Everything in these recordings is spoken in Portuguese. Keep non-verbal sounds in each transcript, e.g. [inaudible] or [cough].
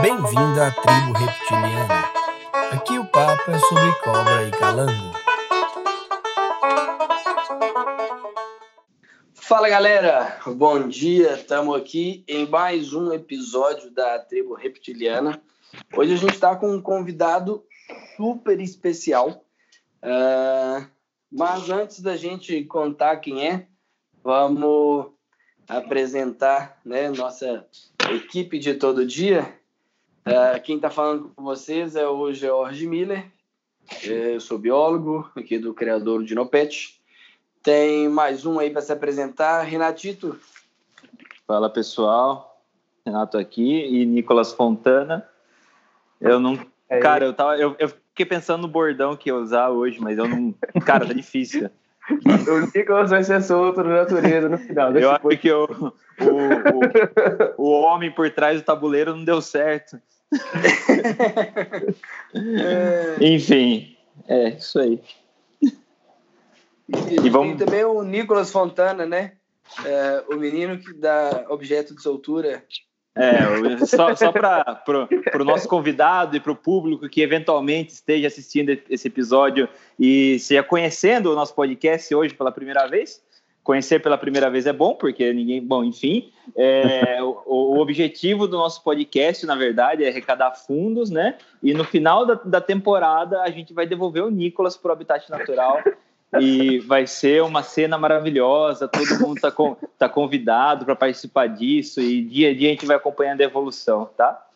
Bem-vindo à tribo reptiliana. Aqui o papo é sobre cobra e calango. Fala galera, bom dia. Estamos aqui em mais um episódio da tribo reptiliana. Hoje a gente está com um convidado super especial. Uh, mas antes da gente contar quem é, vamos apresentar né, nossa equipe de todo dia. Uh, quem está falando com vocês é o George Miller. Eu sou biólogo aqui do criador de Nopet. Tem mais um aí para se apresentar, Renatito. Fala pessoal, Renato aqui e Nicolas Fontana. Eu não, é cara, eu tava, eu, eu fiquei pensando no bordão que ia usar hoje, mas eu não. Cara, tá difícil. [laughs] O Nicolas vai ser solto na natureza no final. Eu acho que o, o, o, o homem por trás do tabuleiro não deu certo. É... Enfim, é isso aí. E, e vamos... também o Nicolas Fontana, né? É, o menino que dá objeto de soltura é, só, só para o nosso convidado e para o público que eventualmente esteja assistindo esse episódio e seja conhecendo o nosso podcast hoje pela primeira vez. Conhecer pela primeira vez é bom, porque ninguém. Bom, enfim. É, [laughs] o, o, objetivo do nosso podcast, na verdade, é arrecadar fundos, né? E no final da, da temporada, a gente vai devolver o Nicolas para o Habitat Natural [laughs] e vai ser uma cena maravilhosa. Todo mundo está com, tá convidado para participar disso e dia a dia a gente vai acompanhando a evolução, tá?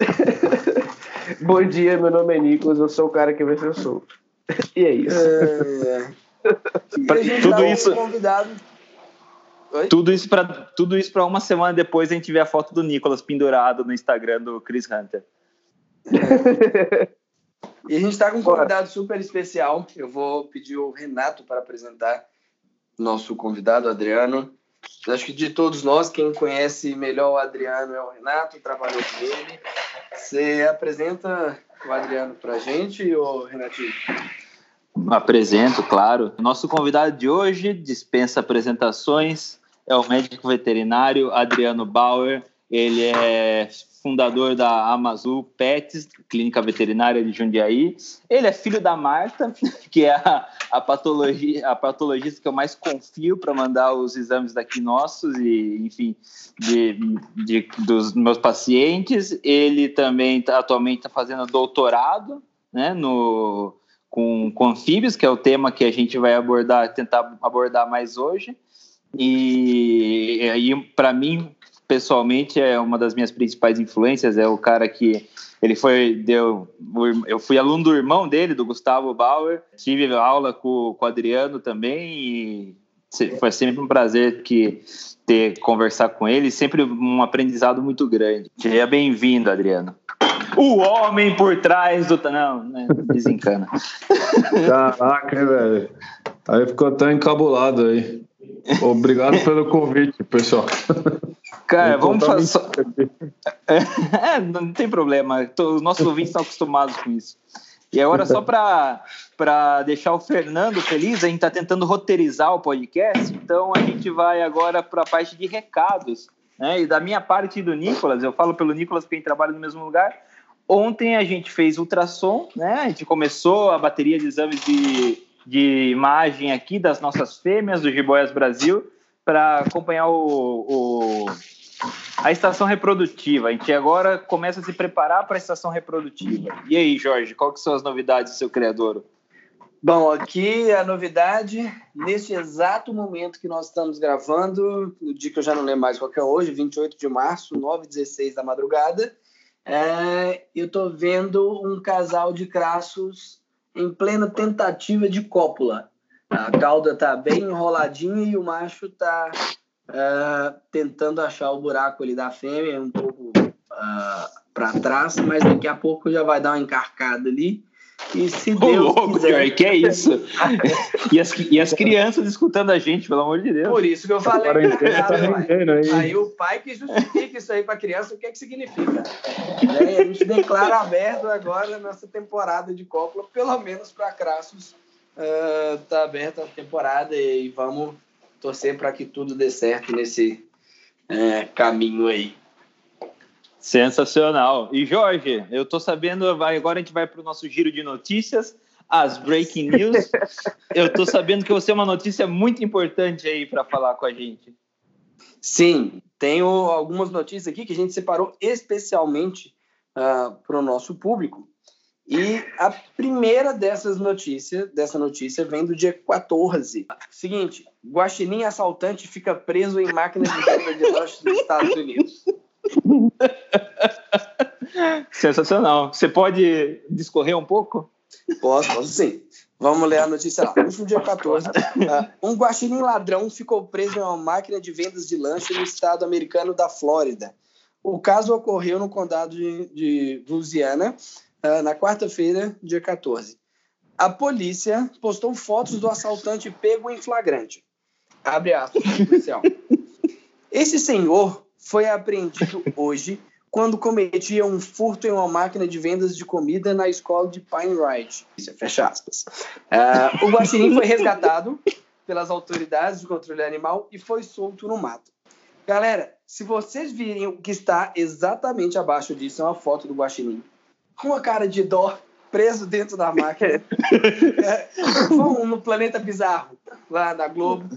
[laughs] Bom dia, meu nome é Nicolas, eu sou o cara que vai ser solto. E é isso. É... [laughs] tudo isso. Convidado. Tudo isso para tudo isso para uma semana depois a gente ver a foto do Nicolas pendurado no Instagram do Chris Hunter. É. [laughs] E a gente está com um convidado super especial. Eu vou pedir o Renato para apresentar nosso convidado, Adriano. Acho que de todos nós, quem conhece melhor o Adriano é o Renato, trabalhou com ele. Você apresenta o Adriano para a gente, ou Renatinho? Apresento, claro. Nosso convidado de hoje dispensa apresentações, é o médico veterinário Adriano Bauer. Ele é fundador da Amazul Pets, clínica veterinária de Jundiaí. Ele é filho da Marta, [laughs] que é a, a, patologia, a patologista que eu mais confio para mandar os exames daqui nossos e, enfim, de, de dos meus pacientes. Ele também tá, atualmente está fazendo doutorado, né, no com, com anfíbios, que é o tema que a gente vai abordar, tentar abordar mais hoje. E aí, para mim, pessoalmente é uma das minhas principais influências, é o cara que ele foi deu eu fui aluno do irmão dele, do Gustavo Bauer, tive aula com, com o Adriano também e foi sempre um prazer que ter conversar com ele, sempre um aprendizado muito grande. Seja bem-vindo, Adriano. O homem por trás do. Não, né? desencana. Caraca, velho. Aí ficou até encabulado aí. Obrigado pelo convite, pessoal. Cara, vamos fazer. É, não tem problema. Os nossos ouvintes estão acostumados com isso. E agora, só para deixar o Fernando feliz, a gente está tentando roteirizar o podcast, então a gente vai agora para a parte de recados. Né? E da minha parte e do Nicolas, eu falo pelo Nicolas porque a gente trabalha no mesmo lugar. Ontem a gente fez ultrassom, né? A gente começou a bateria de exames de, de imagem aqui das nossas fêmeas do Giboias Brasil para acompanhar o, o a estação reprodutiva. A gente agora começa a se preparar para a estação reprodutiva. E aí, Jorge, que são as novidades do seu criador? Bom, aqui a novidade, nesse exato momento que nós estamos gravando, no dia que eu já não lembro mais qual que é hoje, 28 de março, 9h16 da madrugada, é, eu estou vendo um casal de crassos em plena tentativa de cópula. A cauda está bem enroladinha e o macho está uh, tentando achar o buraco ali da fêmea, um pouco uh, ah, para trás, mas daqui a pouco já vai dar uma encarcada ali. E se Deus louco, quiser... que é isso? [laughs] e, as, e as crianças escutando a gente, pelo amor de Deus. Por isso que eu falei. Tá aí. aí o pai que justifica isso aí para a criança, o que é que significa? Né? A gente declara aberto agora nessa temporada de cópula, pelo menos para Crassus, uh, tá aberta a temporada e vamos torcer para que tudo dê certo nesse é, caminho aí. Sensacional. E Jorge, eu tô sabendo, agora a gente vai para o nosso giro de notícias, as breaking news. [laughs] eu tô sabendo que você é uma notícia muito importante aí para falar com a gente. Sim, tenho algumas notícias aqui que a gente separou especialmente uh, ah, para o nosso público. E a primeira dessas notícias, dessa notícia vem do dia 14. Seguinte, guaxinim assaltante fica preso em máquina de venda de lanche dos Estados Unidos. [laughs] Sensacional. Você pode discorrer um pouco? Posso, posso sim. Vamos ler a notícia lá. Último dia 14. Uh, um guaxinim ladrão ficou preso em uma máquina de vendas de lanche no estado americano da Flórida. O caso ocorreu no condado de, de Louisiana, uh, na quarta-feira, dia 14. A polícia postou fotos do assaltante pego em flagrante. Abre aspas, policial. Esse senhor foi apreendido hoje quando cometia um furto em uma máquina de vendas de comida na escola de Pine Ridge. Isso, fecha aspas. Uh, o guaxinim foi resgatado pelas autoridades de controle animal e foi solto no mato. Galera, se vocês virem o que está exatamente abaixo disso, é uma foto do guaxinim. Com uma cara de dó, preso dentro da máquina. [laughs] é, vão no Planeta Bizarro, lá da Globo.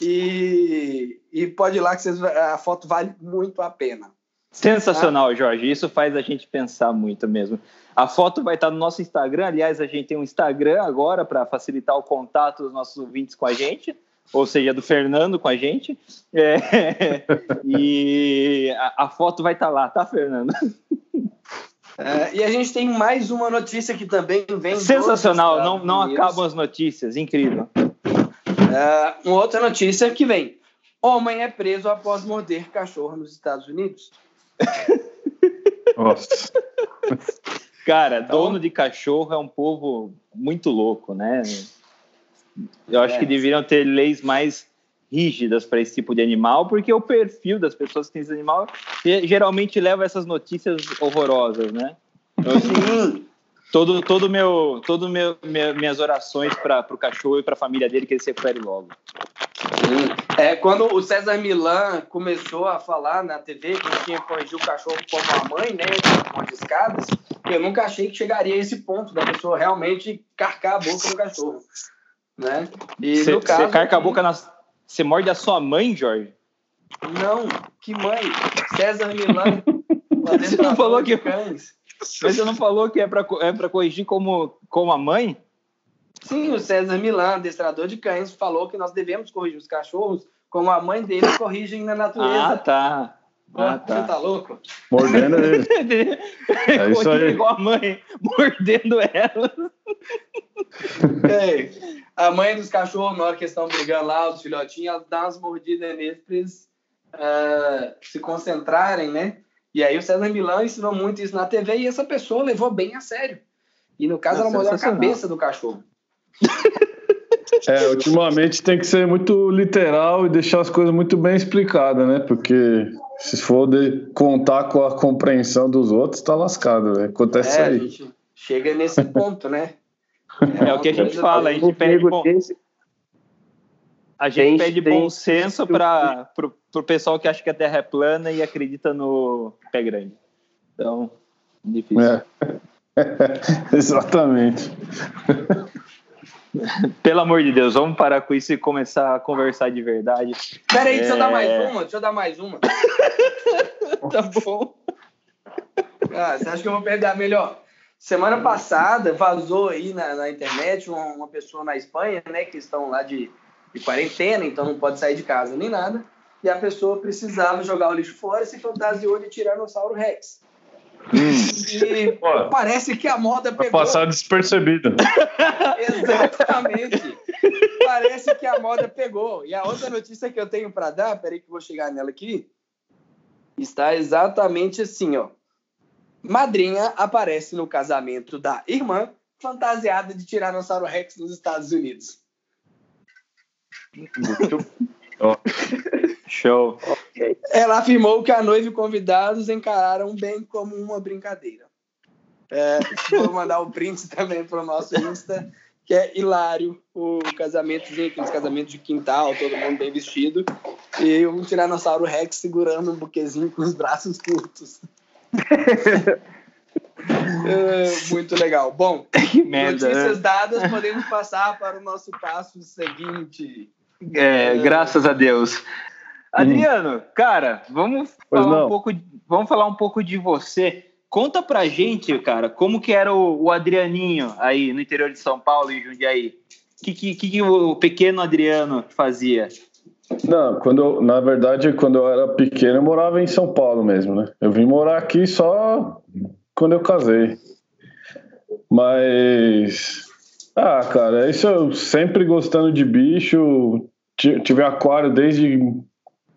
E, e pode ir lá que vocês, a foto vale muito a pena. Sensacional? Jorge. Isso faz a gente pensar muito mesmo. A foto vai estar no nosso Instagram. Aliás, a gente tem um Instagram agora para facilitar o contato dos nossos ouvintes com a gente, ou seja, do Fernando com a gente. É, [laughs] e a, a, foto vai estar lá, tá, Fernando? [laughs] É, e a gente tem mais uma notícia que também vem. Sensacional, não, não acabam as notícias, incrível. É, uma outra notícia que vem: homem é preso após morder cachorro nos Estados Unidos. Nossa. Cara, então, dono de cachorro é um povo muito louco, né? Eu acho é. que deveriam ter leis mais rígidas para esse tipo de animal, porque o perfil das pessoas que têm esse animal geralmente leva essas notícias horrorosas, né? Então, assim, todo todo meu todo meu minhas orações para o cachorro e para a família dele que ele se recupere logo. É, quando o César Milan começou a falar na TV que tinha corrigir o cachorro como a mãe, né, com as escadas, eu nunca achei que chegaria a esse ponto da pessoa realmente carcar a boca do cachorro, né? E cê, no caso, você carca a boca na, você morde a sua mãe, Jorge? Não, que mãe? César Milan. [laughs] Você não falou que cães. Mas você não falou que é para é para corrigir como como a mãe? Sim, o César Milan, adestrador de cães, falou que nós devemos corrigir os cachorros como a mãe deles corrigem na natureza. Ah, tá. Ah, tá. Você tá louco? Mordendo ele. [laughs] é isso aí. igual a mãe, mordendo ela. É, a mãe dos cachorros, na hora que estão brigando lá, os filhotinhos, ela dá umas mordidas neles para eles uh, se concentrarem, né? E aí o César Milan ensinou muito isso na TV e essa pessoa levou bem a sério. E no caso, ela mordeu a cabeça do cachorro. [laughs] É, ultimamente tem que ser muito literal e deixar as coisas muito bem explicadas, né? Porque se for de contar com a compreensão dos outros, tá lascado, né? Acontece é, aí. A gente chega nesse ponto, né? É, é o que a gente fala, a gente pede bom, a gente pede bom senso para o pessoal que acha que a Terra é plana e acredita no pé grande. Então, difícil. É. [laughs] Exatamente. [laughs] Pelo amor de Deus, vamos parar com isso e começar a conversar de verdade. Peraí, é... deixa eu dar mais uma, deixa eu dar mais uma. [laughs] tá bom. Ah, você acha que eu vou pegar melhor? Semana passada vazou aí na, na internet uma, uma, pessoa na Espanha, né, que estão lá de, de quarentena, então não pode sair de casa nem nada. E a pessoa precisava jogar o lixo fora e se fantasiou de Tiranossauro Rex. Hum. E Pô, parece que a moda pegou. passar despercebido. [laughs] Exatamente. parece que a moda pegou. E a outra notícia que eu tenho para dar, peraí que eu vou chegar nela aqui, está exatamente assim, ó. Madrinha aparece no casamento da irmã fantasiada de Tiranossauro Rex nos Estados Unidos. Muito... Show. Okay. Ela afirmou que a noiva e convidados encararam bem como uma brincadeira. É, vou mandar o print também para o nosso Insta, que é hilário o casamento, aqueles casamentos de quintal, todo mundo bem vestido, e um Tiranossauro Rex segurando um buquezinho com os braços curtos. É, muito legal. Bom, [laughs] merda, notícias né? dadas, podemos passar para o nosso passo seguinte. É, graças a Deus. Adriano, cara, vamos Pois falar não. um pouco, vamos falar um pouco de você. Conta pra gente, cara, como que era o, o Adrianinho aí no interior de São Paulo e Jundiaí. O que, que, que que o pequeno Adriano fazia? Não, quando na verdade, quando eu era pequeno, eu morava em São Paulo mesmo, né? Eu vim morar aqui só quando eu casei. Mas. Ah, cara, isso eu sempre gostando de bicho. Ti- Tive aquário desde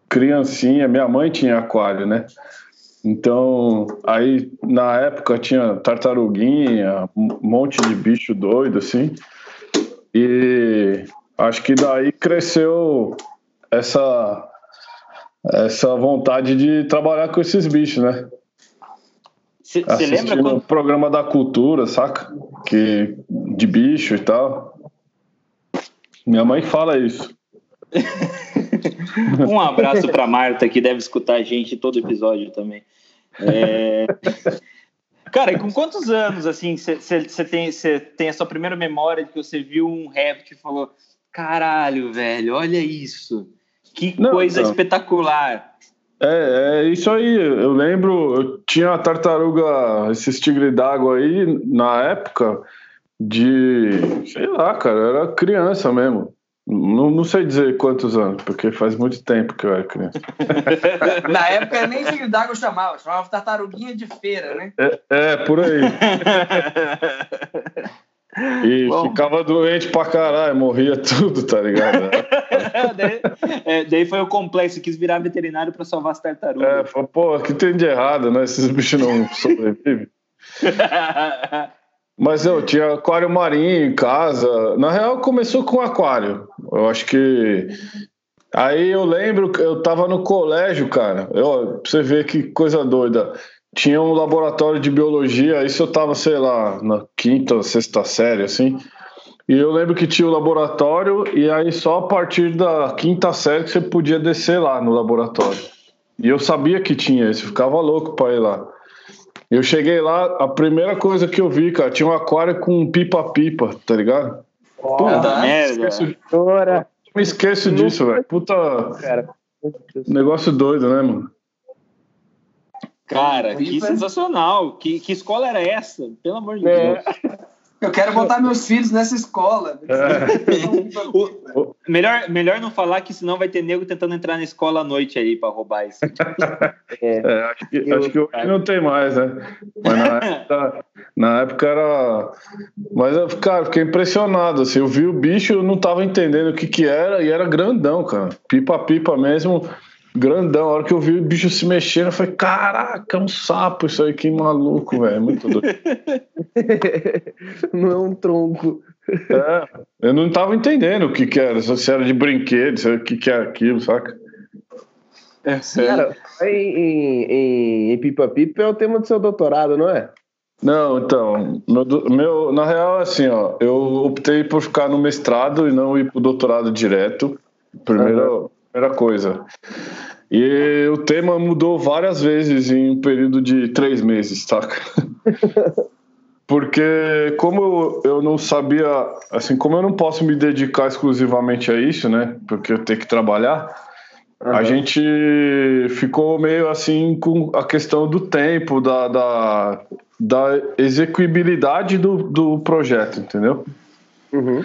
criancinha. Minha mãe tinha aquário, né? Então, aí na época tinha tartaruguinha, um monte de bicho doido, assim. E acho que daí cresceu essa essa vontade de trabalhar com esses bichos, né? Você lembra Assistindo o quando, programa da cultura, saca? Que de bicho e tal. Minha mãe fala isso. [laughs] Um abraço para Marta, que deve escutar a gente todo episódio também. É... [laughs] Cara, e com quantos anos, assim, você tem, cê tem a sua primeira memória de que você viu um réptil e falou: caralho, velho, olha isso. Que Não, coisa não. espetacular. É, é isso aí. Eu lembro, eu tinha a tartaruga, esses tigre d'água aí, na época de. Sei lá, cara, eu era criança mesmo. Não, não sei dizer quantos anos, porque faz muito tempo que eu era criança. [laughs] Na época nem tigre d'água chamava, chamava tartaruguinha de feira, né? É, é, por aí. [laughs] E Bom. ficava doente pra caralho, morria tudo, tá ligado? [laughs] daí, é, daí foi o complexo, quis virar veterinário para salvar as É, tartarugas. falou, pô, que tem de errado, né? Esses bichos não [laughs] sobrevivem. [laughs] Mas eu tinha aquário marinho em casa. Na real, começou com aquário. Eu acho que. Aí eu lembro que eu tava no colégio, cara. Eu, pra você ver que coisa doida. Tinha um laboratório de biologia, isso eu tava, sei lá, na quinta ou sexta série, assim. E eu lembro que tinha o laboratório, e aí só a partir da quinta série que você podia descer lá no laboratório. E eu sabia que tinha isso, eu ficava louco pra ir lá. Eu cheguei lá, a primeira coisa que eu vi, cara, tinha um aquário com pipa-pipa, tá ligado? Puta Ah, merda. Me esqueço disso, velho. Puta cara. negócio doido, né, mano? Cara, que sensacional. Que, que escola era essa? Pelo amor de É. Deus. Eu quero botar meus filhos nessa escola. [laughs] O- melhor, melhor não falar que senão vai ter nego tentando entrar na escola à noite aí pra roubar isso. [laughs] É. É, acho que, Eu- acho que hoje não tem mais, né? Mas na [laughs] época, na época era. Mas, eu, cara, fiquei impressionado. Assim, eu vi o bicho, eu não tava entendendo o que que era, e era grandão, cara. Pipa-pipa mesmo, grandão. A hora que eu vi o bicho se mexendo, eu falei: caraca, é um sapo isso aí, que maluco, velho. Muito doido. [laughs] Não é um tronco. É, eu não tava entendendo o que que era, se era de brinquedo, se era o que que era aquilo, saca? Cara, em, em, em, em Pipa Pipa é o tema do seu doutorado, não é? Não, então, meu, meu, na real, assim, ó, eu optei por ficar no mestrado e não ir pro doutorado direto, primeira, primeira coisa. E o tema mudou várias vezes em um período de três meses, saca? [laughs] Porque como eu, eu não sabia, assim, como eu não posso me dedicar exclusivamente a isso, né, porque eu tenho que trabalhar, a Aham. gente ficou meio assim com a questão do tempo, da, da, da execuibilidade do, do projeto, entendeu? Uhum.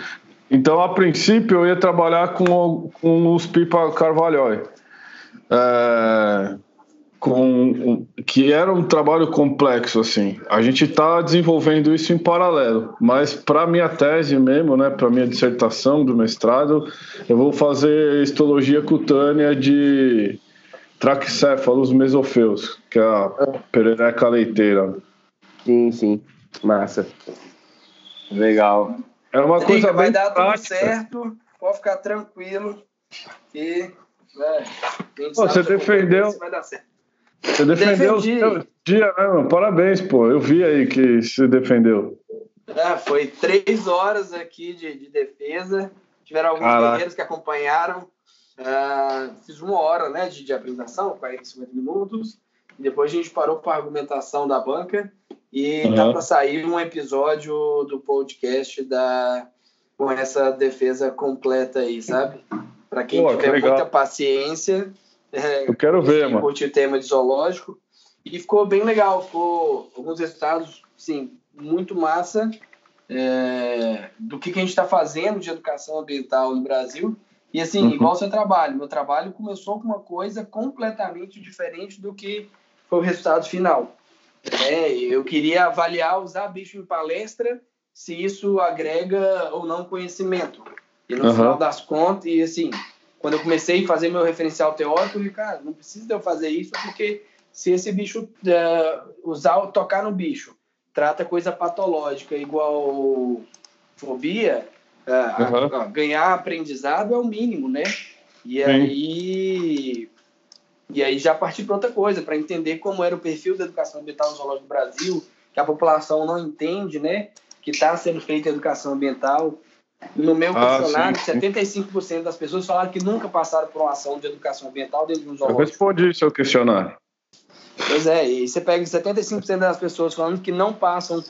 Então, a princípio, eu ia trabalhar com, o- com os Pipa Carvalhói. É, com, que era um trabalho complexo, assim. A gente está desenvolvendo isso em paralelo, mas para minha tese mesmo, né, para minha dissertação do mestrado, eu vou fazer histologia cutânea de traquicéfalos mesofeus, que é a perereca leiteira. Sim, sim. Massa. Legal. É uma coisa Liga, vai dar tudo prática. certo, pode ficar tranquilo. E. é, a gente Pô, você defendeu- Vai dar certo. Você defendeu o Defendi. seu dia, né, mano? Parabéns, pô. Eu vi aí que se defendeu. É, foi três horas aqui de, de defesa. Tiveram alguns guerreiros que acompanharam. Ah, fiz uma hora né, de, de apresentação, 40, 50 minutos. depois a gente parou para argumentação da banca e Uhum. tá para sair um episódio do podcast da com essa defesa completa aí, sabe? Para quem Pô, que tiver legal. muita paciência, é, Eu quero ver, mano. curte o tema de zoológico. E ficou bem legal, ficou alguns resultados, sim, muito massa é, do que, que a gente está fazendo de educação ambiental no Brasil. E assim, Uhum. igual o seu trabalho, meu trabalho começou com uma coisa completamente diferente do que foi o resultado final. É, eu queria avaliar usar bicho em palestra, se isso agrega ou não conhecimento. E no Uhum. final das contas, e assim, quando eu comecei a fazer meu referencial teórico, eu falei, cara, não precisa eu fazer isso, porque se esse bicho eh, usar, tocar no bicho, trata coisa patológica igual fobia, ah, Uhum. ah, ganhar aprendizado é o mínimo, né? E Sim. aí e aí já partir para outra coisa, para entender como era o perfil da educação ambiental no zoológico do Brasil, que a população não entende, né? Que está sendo feita educação ambiental. No meu Ah, questionário, sim, sim. 75% das pessoas falaram que nunca passaram por uma ação de educação ambiental dentro de um Eu zoológico. respondi seu questionário. Pois é, e você pega 75% das pessoas falando que não passam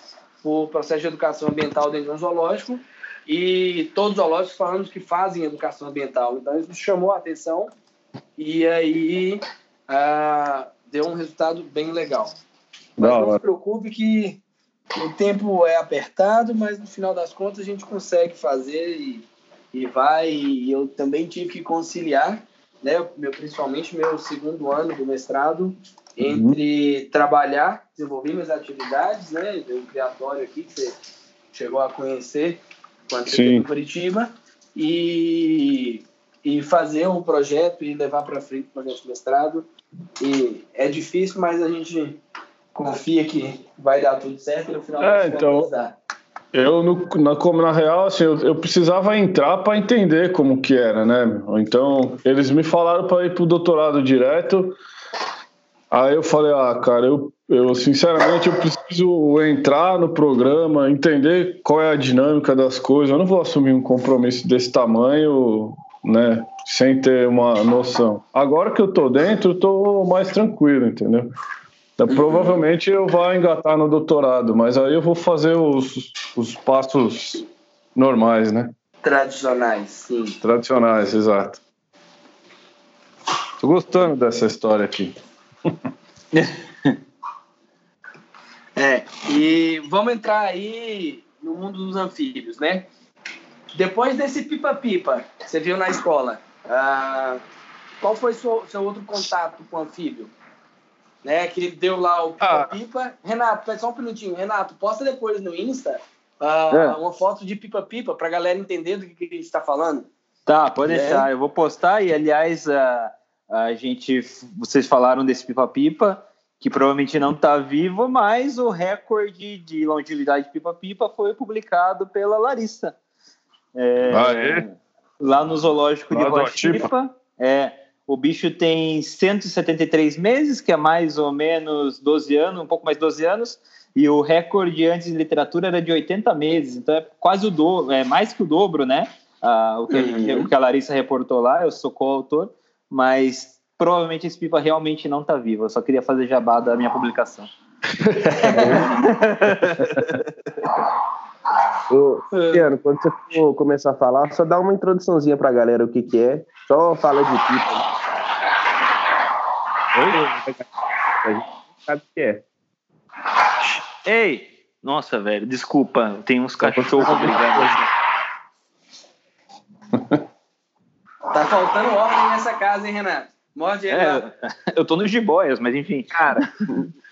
por processo de educação ambiental dentro de um zoológico e todos os zoológicos falando que fazem educação ambiental. Então isso chamou a atenção e aí ah, deu um resultado bem legal. Mas Da não se preocupe que o tempo é apertado, mas no final das contas a gente consegue fazer e, e vai. E eu também tive que conciliar, né, meu, principalmente meu segundo ano do mestrado, entre trabalhar, desenvolver minhas atividades, né, do criatório aqui que você chegou a conhecer quando você Sim. esteve em Curitiba, e, e fazer um projeto e levar para frente o projeto de mestrado. E é difícil, mas a gente confia que vai dar tudo certo e no final É, então-. Eu, no, na, como na real, assim, eu, eu precisava entrar para entender como que era, né? Então, eles me falaram para ir pro doutorado direto. Aí eu falei, ah, cara, eu, eu sinceramente eu preciso entrar no programa, entender qual é a dinâmica das coisas. Eu não vou assumir um compromisso desse tamanho, né? Sem ter uma noção. Agora que eu tô dentro, eu tô mais tranquilo, entendeu? Então, Provavelmente eu vou engatar no doutorado, mas aí eu vou fazer os, os passos normais, né? Tradicionais, sim. Tradicionais, exato. Tô gostando dessa história aqui. [laughs] É, e vamos entrar aí no mundo dos anfíbios, né? Depois desse pipa-pipa que você viu na escola, ah, qual foi seu, seu outro contato com o anfíbio? Né, que deu lá o Ah. pipa-pipa. Renato, pera só um minutinho. Renato, posta depois no Insta ah, É. uma foto de pipa-pipa pra galera entender do que, que a gente tá falando. Tá, pode É. deixar. Eu vou postar e, aliás, a, a gente, vocês falaram desse pipa-pipa, que provavelmente não está vivo, mas o recorde de longevidade de pipa-pipa foi publicado pela Larissa. É, Ah, é? Lá no zoológico de Lá do Rochipa. É, o bicho tem 173 meses, que é mais ou menos 12 anos, um pouco mais de 12 anos, e o recorde antes de literatura era de 80 meses, então é quase o dobro, é mais que o dobro, né? Ah, o, que, Uhum. o que a Larissa reportou lá, eu sou coautor, mas provavelmente esse pipa realmente não está vivo. Eu só queria fazer jabá da minha publicação. [laughs] Ô, Luciano, quando você for começar a falar, só dá uma introduçãozinha pra galera o que que é. Só fala de pipa. Oi? A gente sabe o que é. Ei! Nossa, velho, desculpa, tem uns cachorros brigando. Tá faltando ordem nessa casa, hein, Renato? Morde Renato. É, eu tô nos jiboias, mas enfim. Cara,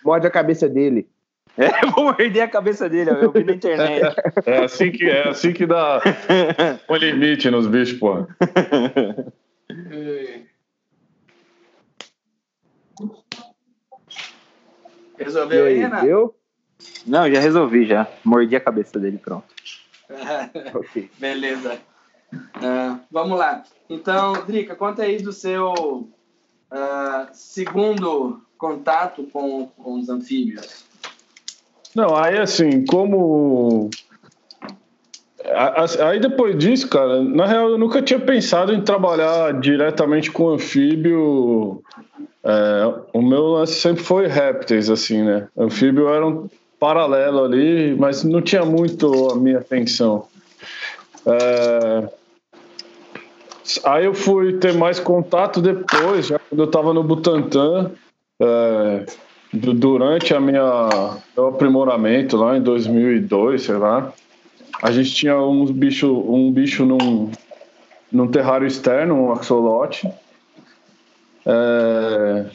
morde a cabeça dele. É, eu [laughs] vou morder a cabeça dele, eu vi na internet. É assim que, é assim que dá um limite nos bichos, porra. Resolveu aí, Renato? deu? Não, já resolvi já. Mordi a cabeça dele, pronto. [laughs] Ok. Beleza. Ah, vamos lá. Então, Drica, conta aí do seu ah, segundo contato com, com os anfíbios. Não, aí assim, como. Aí depois disso, cara, na real eu nunca tinha pensado em trabalhar diretamente com anfíbio É, o meu lance sempre foi répteis, assim, né? Anfíbio era um paralelo ali, mas não tinha muito a minha atenção. É, aí eu fui ter mais contato depois, já quando eu estava no Butantan, é, durante a minha meu aprimoramento lá em 2002, sei lá. A gente tinha uns bicho, um bicho num, num terrário externo, um axolote. É,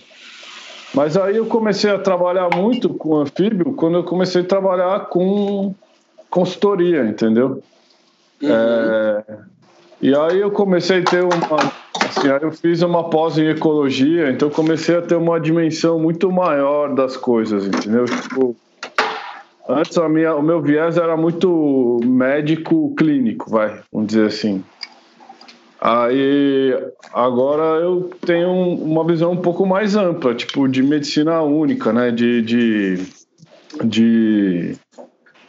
mas aí eu comecei a trabalhar muito com anfíbio quando eu comecei a trabalhar com consultoria, entendeu? Uhum. É, e aí eu comecei a ter uma. Assim, eu fiz uma pós em ecologia, então comecei a ter uma dimensão muito maior das coisas, entendeu? Tipo, antes a minha, o meu viés era muito médico clínico, vai, vamos dizer assim. Aí agora eu tenho uma visão um pouco mais ampla, tipo de medicina única, né? De, de, de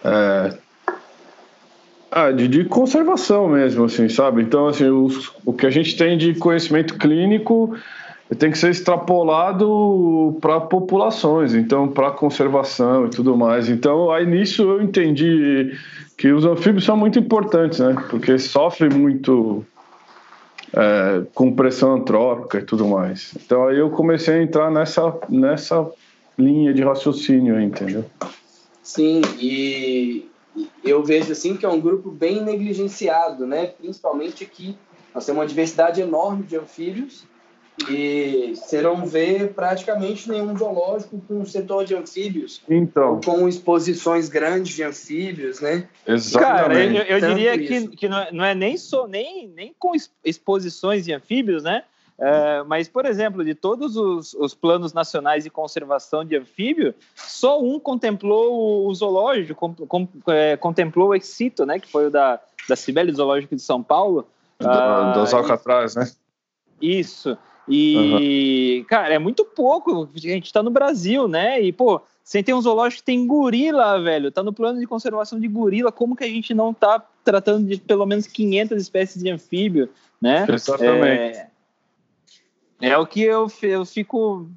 é, ah, de, de, conservação mesmo, assim, sabe? Então, assim, os, o que a gente tem de conhecimento clínico tem que ser extrapolado para populações, então, para conservação e tudo mais. Então, aí nisso eu entendi que os anfíbios são muito importantes, né? Porque sofrem muito é, com pressão antrópica e tudo mais. Então aí eu comecei a entrar nessa, nessa linha de raciocínio, entendeu? Sim, e eu vejo assim que é um grupo bem negligenciado, né? Principalmente aqui nós temos uma diversidade enorme de anfíbios e você não vê praticamente nenhum zoológico com um setor de anfíbios. Então. Com exposições grandes de anfíbios, né? Exatamente. Cara, eu, eu diria que, que não é, não é nem, só, nem, nem com exposições de anfíbios, né? É, mas, por exemplo, de todos os, os, planos nacionais de conservação de anfíbio, só um contemplou o, zoológico, com, com, é, contemplou o Excito, né? Que foi o da, da Cibele Zoológico de São Paulo. Do, ah, dos Alcatraz, né? Isso. E, uhum. cara, é muito pouco. A gente tá no Brasil, né? E, pô, sem ter um zoológico que tem gorila, velho. Tá no plano de conservação de gorila. Como que a gente não tá tratando de pelo menos 500 espécies de anfíbio, né? Exatamente. É, é o que eu, eu fico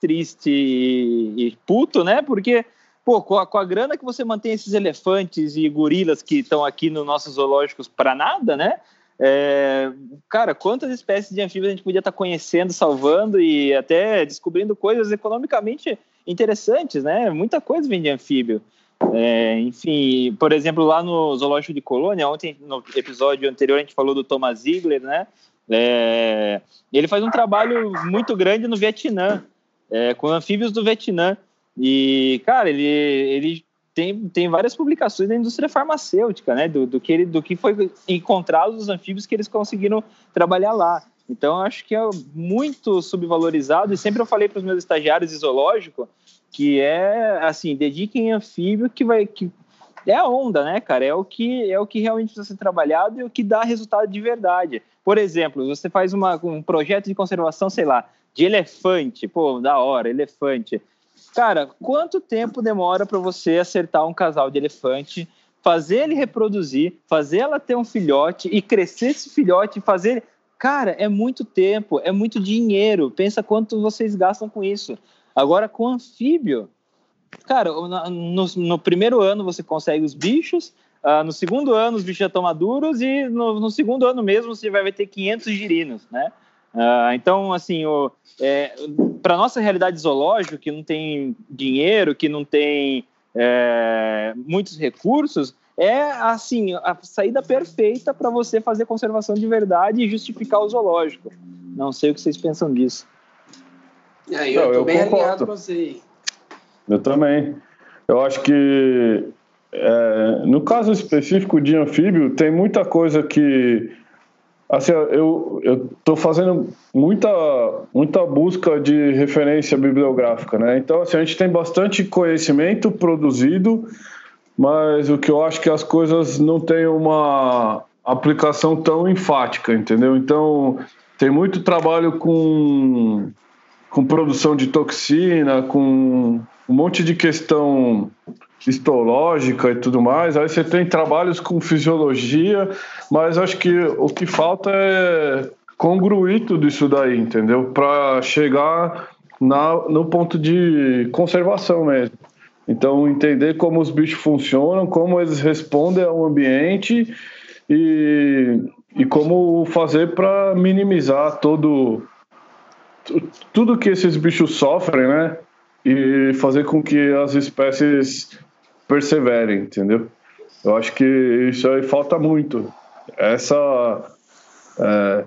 triste e, e puto, né? Porque pô, com a, com a, grana que você mantém esses elefantes e gorilas que estão aqui nos nossos zoológicos para nada, né? É, cara, quantas espécies de anfíbios a gente podia estar tá conhecendo, salvando e até descobrindo coisas economicamente interessantes, né? Muita coisa vem de anfíbio. É, enfim, por exemplo, lá no Zoológico de Colônia, ontem no episódio anterior a gente falou do Thomas Ziegler, né? É, ele faz um trabalho muito grande no Vietnã, é, com anfíbios do Vietnã. E, cara, ele, ele tem, tem várias publicações da indústria farmacêutica, né? Do, do, que, ele, do que foi encontrado os anfíbios que eles conseguiram trabalhar lá. Então, acho que é muito subvalorizado. E sempre eu falei para os meus estagiários de zoológico que é assim, dediquem anfíbio que vai. Que, é a onda, né, cara? É o que é o que realmente precisa ser trabalhado e o que dá resultado de verdade. Por exemplo, você faz uma, um projeto de conservação, sei lá, de elefante, pô, da hora, elefante. Cara, quanto tempo demora para você acertar um casal de elefante, fazer ele reproduzir, fazer ela ter um filhote e crescer esse filhote, fazer. Cara, é muito tempo, é muito dinheiro. Pensa quanto vocês gastam com isso. Agora, com anfíbio, cara, no, no primeiro ano você consegue os bichos, uh, no segundo ano os bichos já estão maduros e no, no segundo ano mesmo você vai ter 500 girinos, né? Uh, então, assim, é, para nossa realidade zoológica, que não tem dinheiro, que não tem é, muitos recursos, é assim a saída perfeita para você fazer conservação de verdade e justificar o zoológico. Não sei o que vocês pensam disso. É, eu, estou bem concordo. alinhado com você. Eu também. Eu acho que é, no caso específico de anfíbio, tem muita coisa que Assim, eu estou fazendo muita, muita busca de referência bibliográfica, né? Então, assim, a gente tem bastante conhecimento produzido, mas o que eu acho que as coisas não têm uma aplicação tão enfática, entendeu? Então, tem muito trabalho com, com produção de toxina, com um monte de questão histológica e tudo mais. Aí você tem trabalhos com fisiologia, mas acho que o que falta é congruir tudo isso daí, entendeu? Para chegar na, no ponto de conservação mesmo. Então, entender como os bichos funcionam, como eles respondem ao ambiente e, e como fazer para minimizar todo tudo que esses bichos sofrem, né? E fazer com que as espécies perseverem, entendeu? Eu acho que isso aí falta muito. Essa é,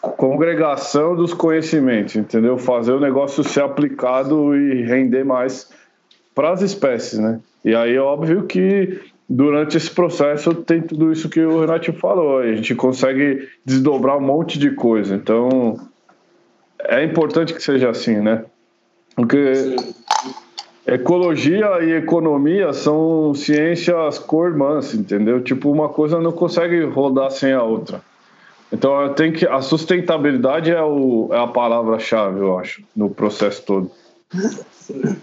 congregação dos conhecimentos, entendeu? Fazer o negócio ser aplicado e render mais para as espécies, né? E aí é óbvio que durante esse processo tem tudo isso que o Renato falou, a gente consegue desdobrar um monte de coisa. Então é importante que seja assim, né? Porque ecologia e economia são ciências co-irmãs, entendeu? Tipo, uma coisa não consegue rodar sem a outra. Então, tenho que a sustentabilidade é, o, é a palavra-chave, eu acho, no processo todo.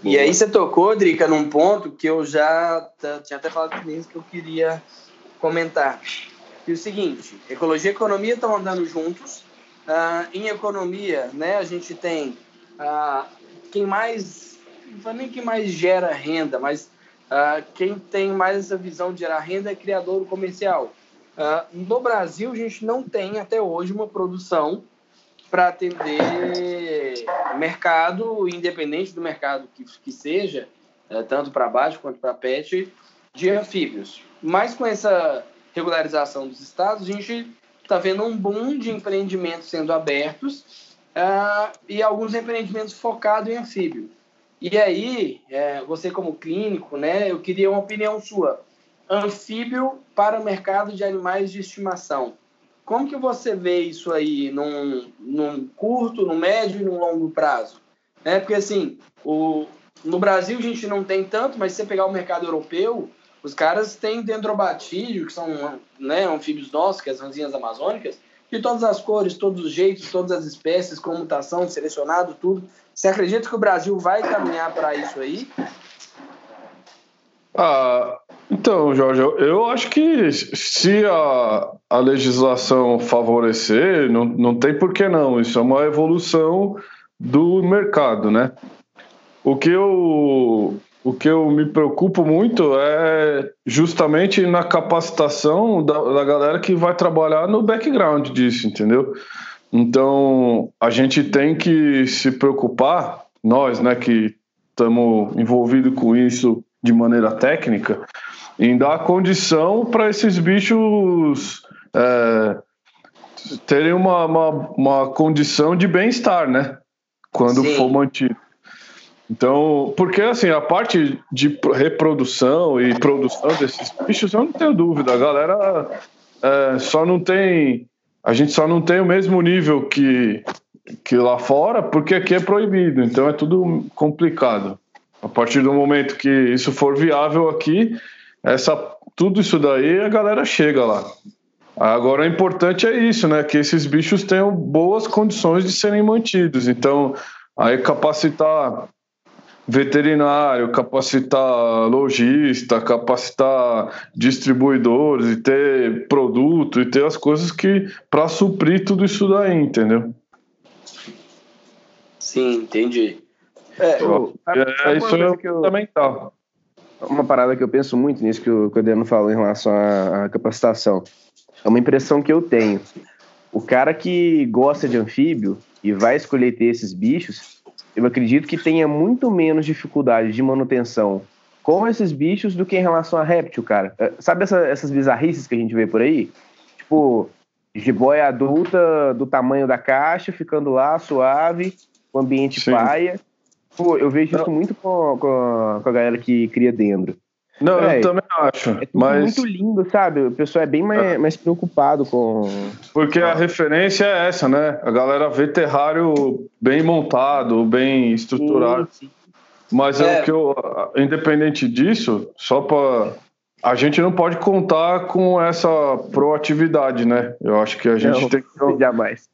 E aí você tocou, Drica, num ponto que eu já tinha até falado com que eu queria comentar. Que é o seguinte, ecologia e economia estão andando juntos. Uh, em economia, né, a gente tem uh, quem mais, não nem quem mais gera renda, mas uh, quem tem mais essa visão de gerar renda é criador comercial. no Brasil, a gente não tem até hoje uma produção para atender mercado, independente do mercado que, que seja, é, tanto para baixo quanto para pet, de anfíbios. Mas com essa regularização dos estados, a gente está vendo um boom de empreendimentos sendo abertos uh, e alguns empreendimentos focados em anfíbio. E aí, é, você como clínico, né, eu queria uma opinião sua. Anfíbio para o mercado de animais de estimação. Como que você vê isso aí num, num curto, no médio e no longo prazo? É porque assim, o, no Brasil a gente não tem tanto, mas se você pegar o mercado europeu, os caras têm dendrobatídeo, que são né, anfíbios nossos, que é as ranzinhas amazônicas, de todas as cores, todos os jeitos, todas as espécies, com mutação, selecionado, tudo. Você acredita que o Brasil vai caminhar para isso aí? Ah, então, Jorge, eu, eu acho que se a, a legislação favorecer, não, não tem por que não. Isso é uma evolução do mercado, né? O que eu, o que eu me preocupo muito é justamente na capacitação da, da galera que vai trabalhar no background disso, entendeu? Então, a gente tem que se preocupar, nós, né, que estamos envolvidos com isso de maneira técnica, em dar condição para esses bichos é, terem uma, uma, uma, condição de bem-estar, né? Quando Sim. for mantido. Então, porque assim, a parte de reprodução e produção desses bichos, eu não tenho dúvida. A galera é, só não tem. A gente só não tem o mesmo nível que, que lá fora, porque aqui é proibido. Então é tudo complicado. A partir do momento que isso for viável aqui, essa, tudo isso daí a galera chega lá. Agora, o importante é isso, né? Que esses bichos tenham boas condições de serem mantidos. Então, aí capacitar veterinário, capacitar lojista, capacitar distribuidores e ter produto e ter as coisas que para suprir tudo isso daí, entendeu? Sim, entendi. É, eu, é, isso é fundamental. Uma parada que eu penso muito nisso que o, que o Adriano falou em relação à, à capacitação. É uma impressão que eu tenho. O cara que gosta de anfíbio e vai escolher ter esses bichos, eu acredito que tenha muito menos dificuldade de manutenção com esses bichos do que em relação a réptil, cara. É, sabe essa, essas bizarrices que a gente vê por aí? Tipo, jiboia adulta do tamanho da caixa, ficando lá suave, o ambiente Sim. paia. Pô, eu vejo isso muito com, com, com, a galera que cria dendro. Não, é, eu também acho. É mas... muito lindo, sabe? O pessoal é bem mais, é. mais preocupado com. Porque a referência é essa, né? A galera vê terrário bem montado, bem estruturado. Sim, sim. Mas é. o que eu. Independente disso, só para. A gente não pode contar com essa proatividade, né? Eu acho que a gente não, tem que. Jamais.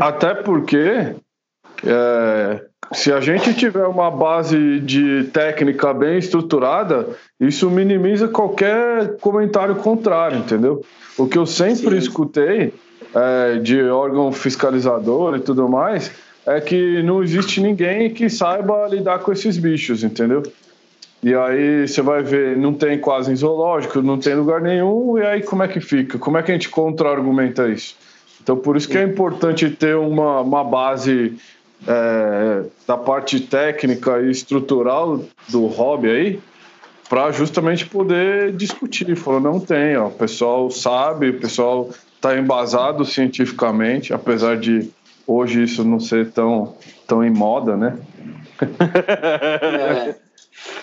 Até porque. É, se a gente tiver uma base de técnica bem estruturada, isso minimiza qualquer comentário contrário, entendeu? O que eu sempre Sim. escutei é, de órgão fiscalizador e tudo mais é que não existe ninguém que saiba lidar com esses bichos, entendeu? E aí você vai ver, não tem quase em zoológico, não tem lugar nenhum, e aí como é que fica? Como é que a gente contra-argumenta isso? Então, por isso que é importante ter uma, uma base é, da parte técnica e estrutural do hobby aí, para justamente poder discutir. Falou, não tem, ó, o pessoal sabe, o pessoal está embasado cientificamente, apesar de hoje isso não ser tão, tão em moda, né? É. [laughs]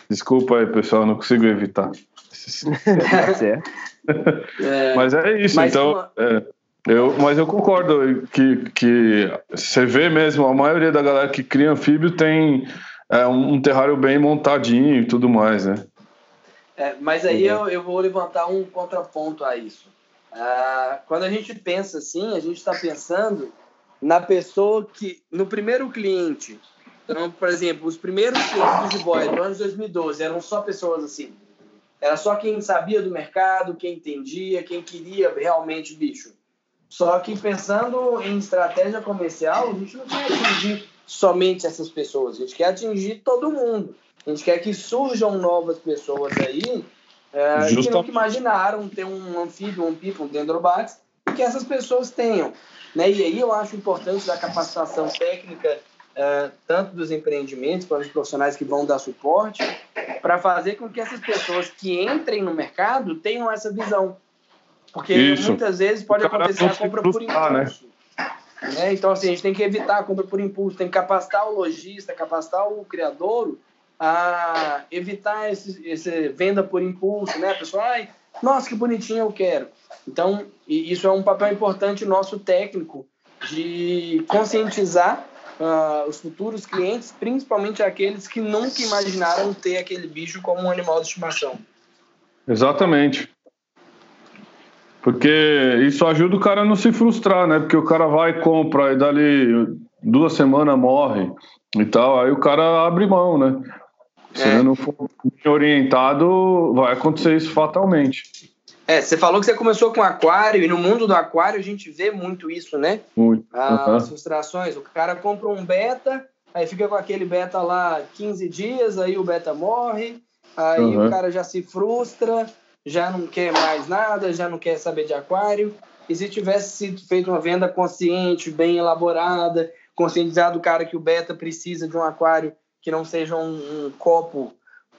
Desculpa aí, pessoal, não consigo evitar. [laughs] é. [laughs] Mas é isso, mas então. Uma... É, eu, mas eu concordo que, que você vê mesmo, a maioria da galera que cria anfíbio tem é, um terrário bem montadinho e tudo mais, né? É, mas aí eu, eu vou levantar um contraponto a isso. Ah, quando a gente pensa assim, a gente está pensando na pessoa que, no primeiro cliente, então, por exemplo, os primeiros clientes do Jiboia do ano de 2012 eram só pessoas assim. Era só quem sabia do mercado, quem entendia, quem queria realmente bicho. Só que pensando em estratégia comercial, a gente não quer atingir somente essas pessoas, a gente quer atingir todo mundo. A gente quer que surjam novas pessoas aí é, que nunca imaginaram ter um anfíbio, um pipa, um dendrobates, e que essas pessoas tenham. Né? E aí eu acho importante da capacitação técnica uh, tanto dos empreendimentos quanto dos profissionais que vão dar suporte, para fazer com que essas pessoas que entrem no mercado tenham essa visão. Porque Isso. muitas vezes pode acontecer a compra por né? impulso. Né? Então, assim, a gente tem que evitar a compra por impulso, tem que capacitar o lojista, capacitar o criador a evitar esse, esse venda por impulso, né? A pessoa, ai, nossa, que bonitinho eu quero. Então, isso é um papel importante nosso técnico de conscientizar uh, os futuros clientes, principalmente aqueles que nunca imaginaram ter aquele bicho como um animal de estimação. Exatamente. Porque isso ajuda o cara a não se frustrar, né? Porque o cara vai e compra e dali duas semanas morre e tal, aí o cara abre mão, né? Se é. não for orientado, vai acontecer isso fatalmente. É, você falou que você começou com aquário, e no mundo do aquário a gente vê muito isso, né? Muito. Ah, as frustrações. O cara compra um beta, aí fica com aquele beta lá 15 dias, aí o beta morre, aí uhum. o cara já se frustra, já não quer mais nada, já não quer saber de aquário. E se tivesse sido feita uma venda consciente, bem elaborada, conscientizado o cara que o beta precisa de um aquário que não seja um, um copo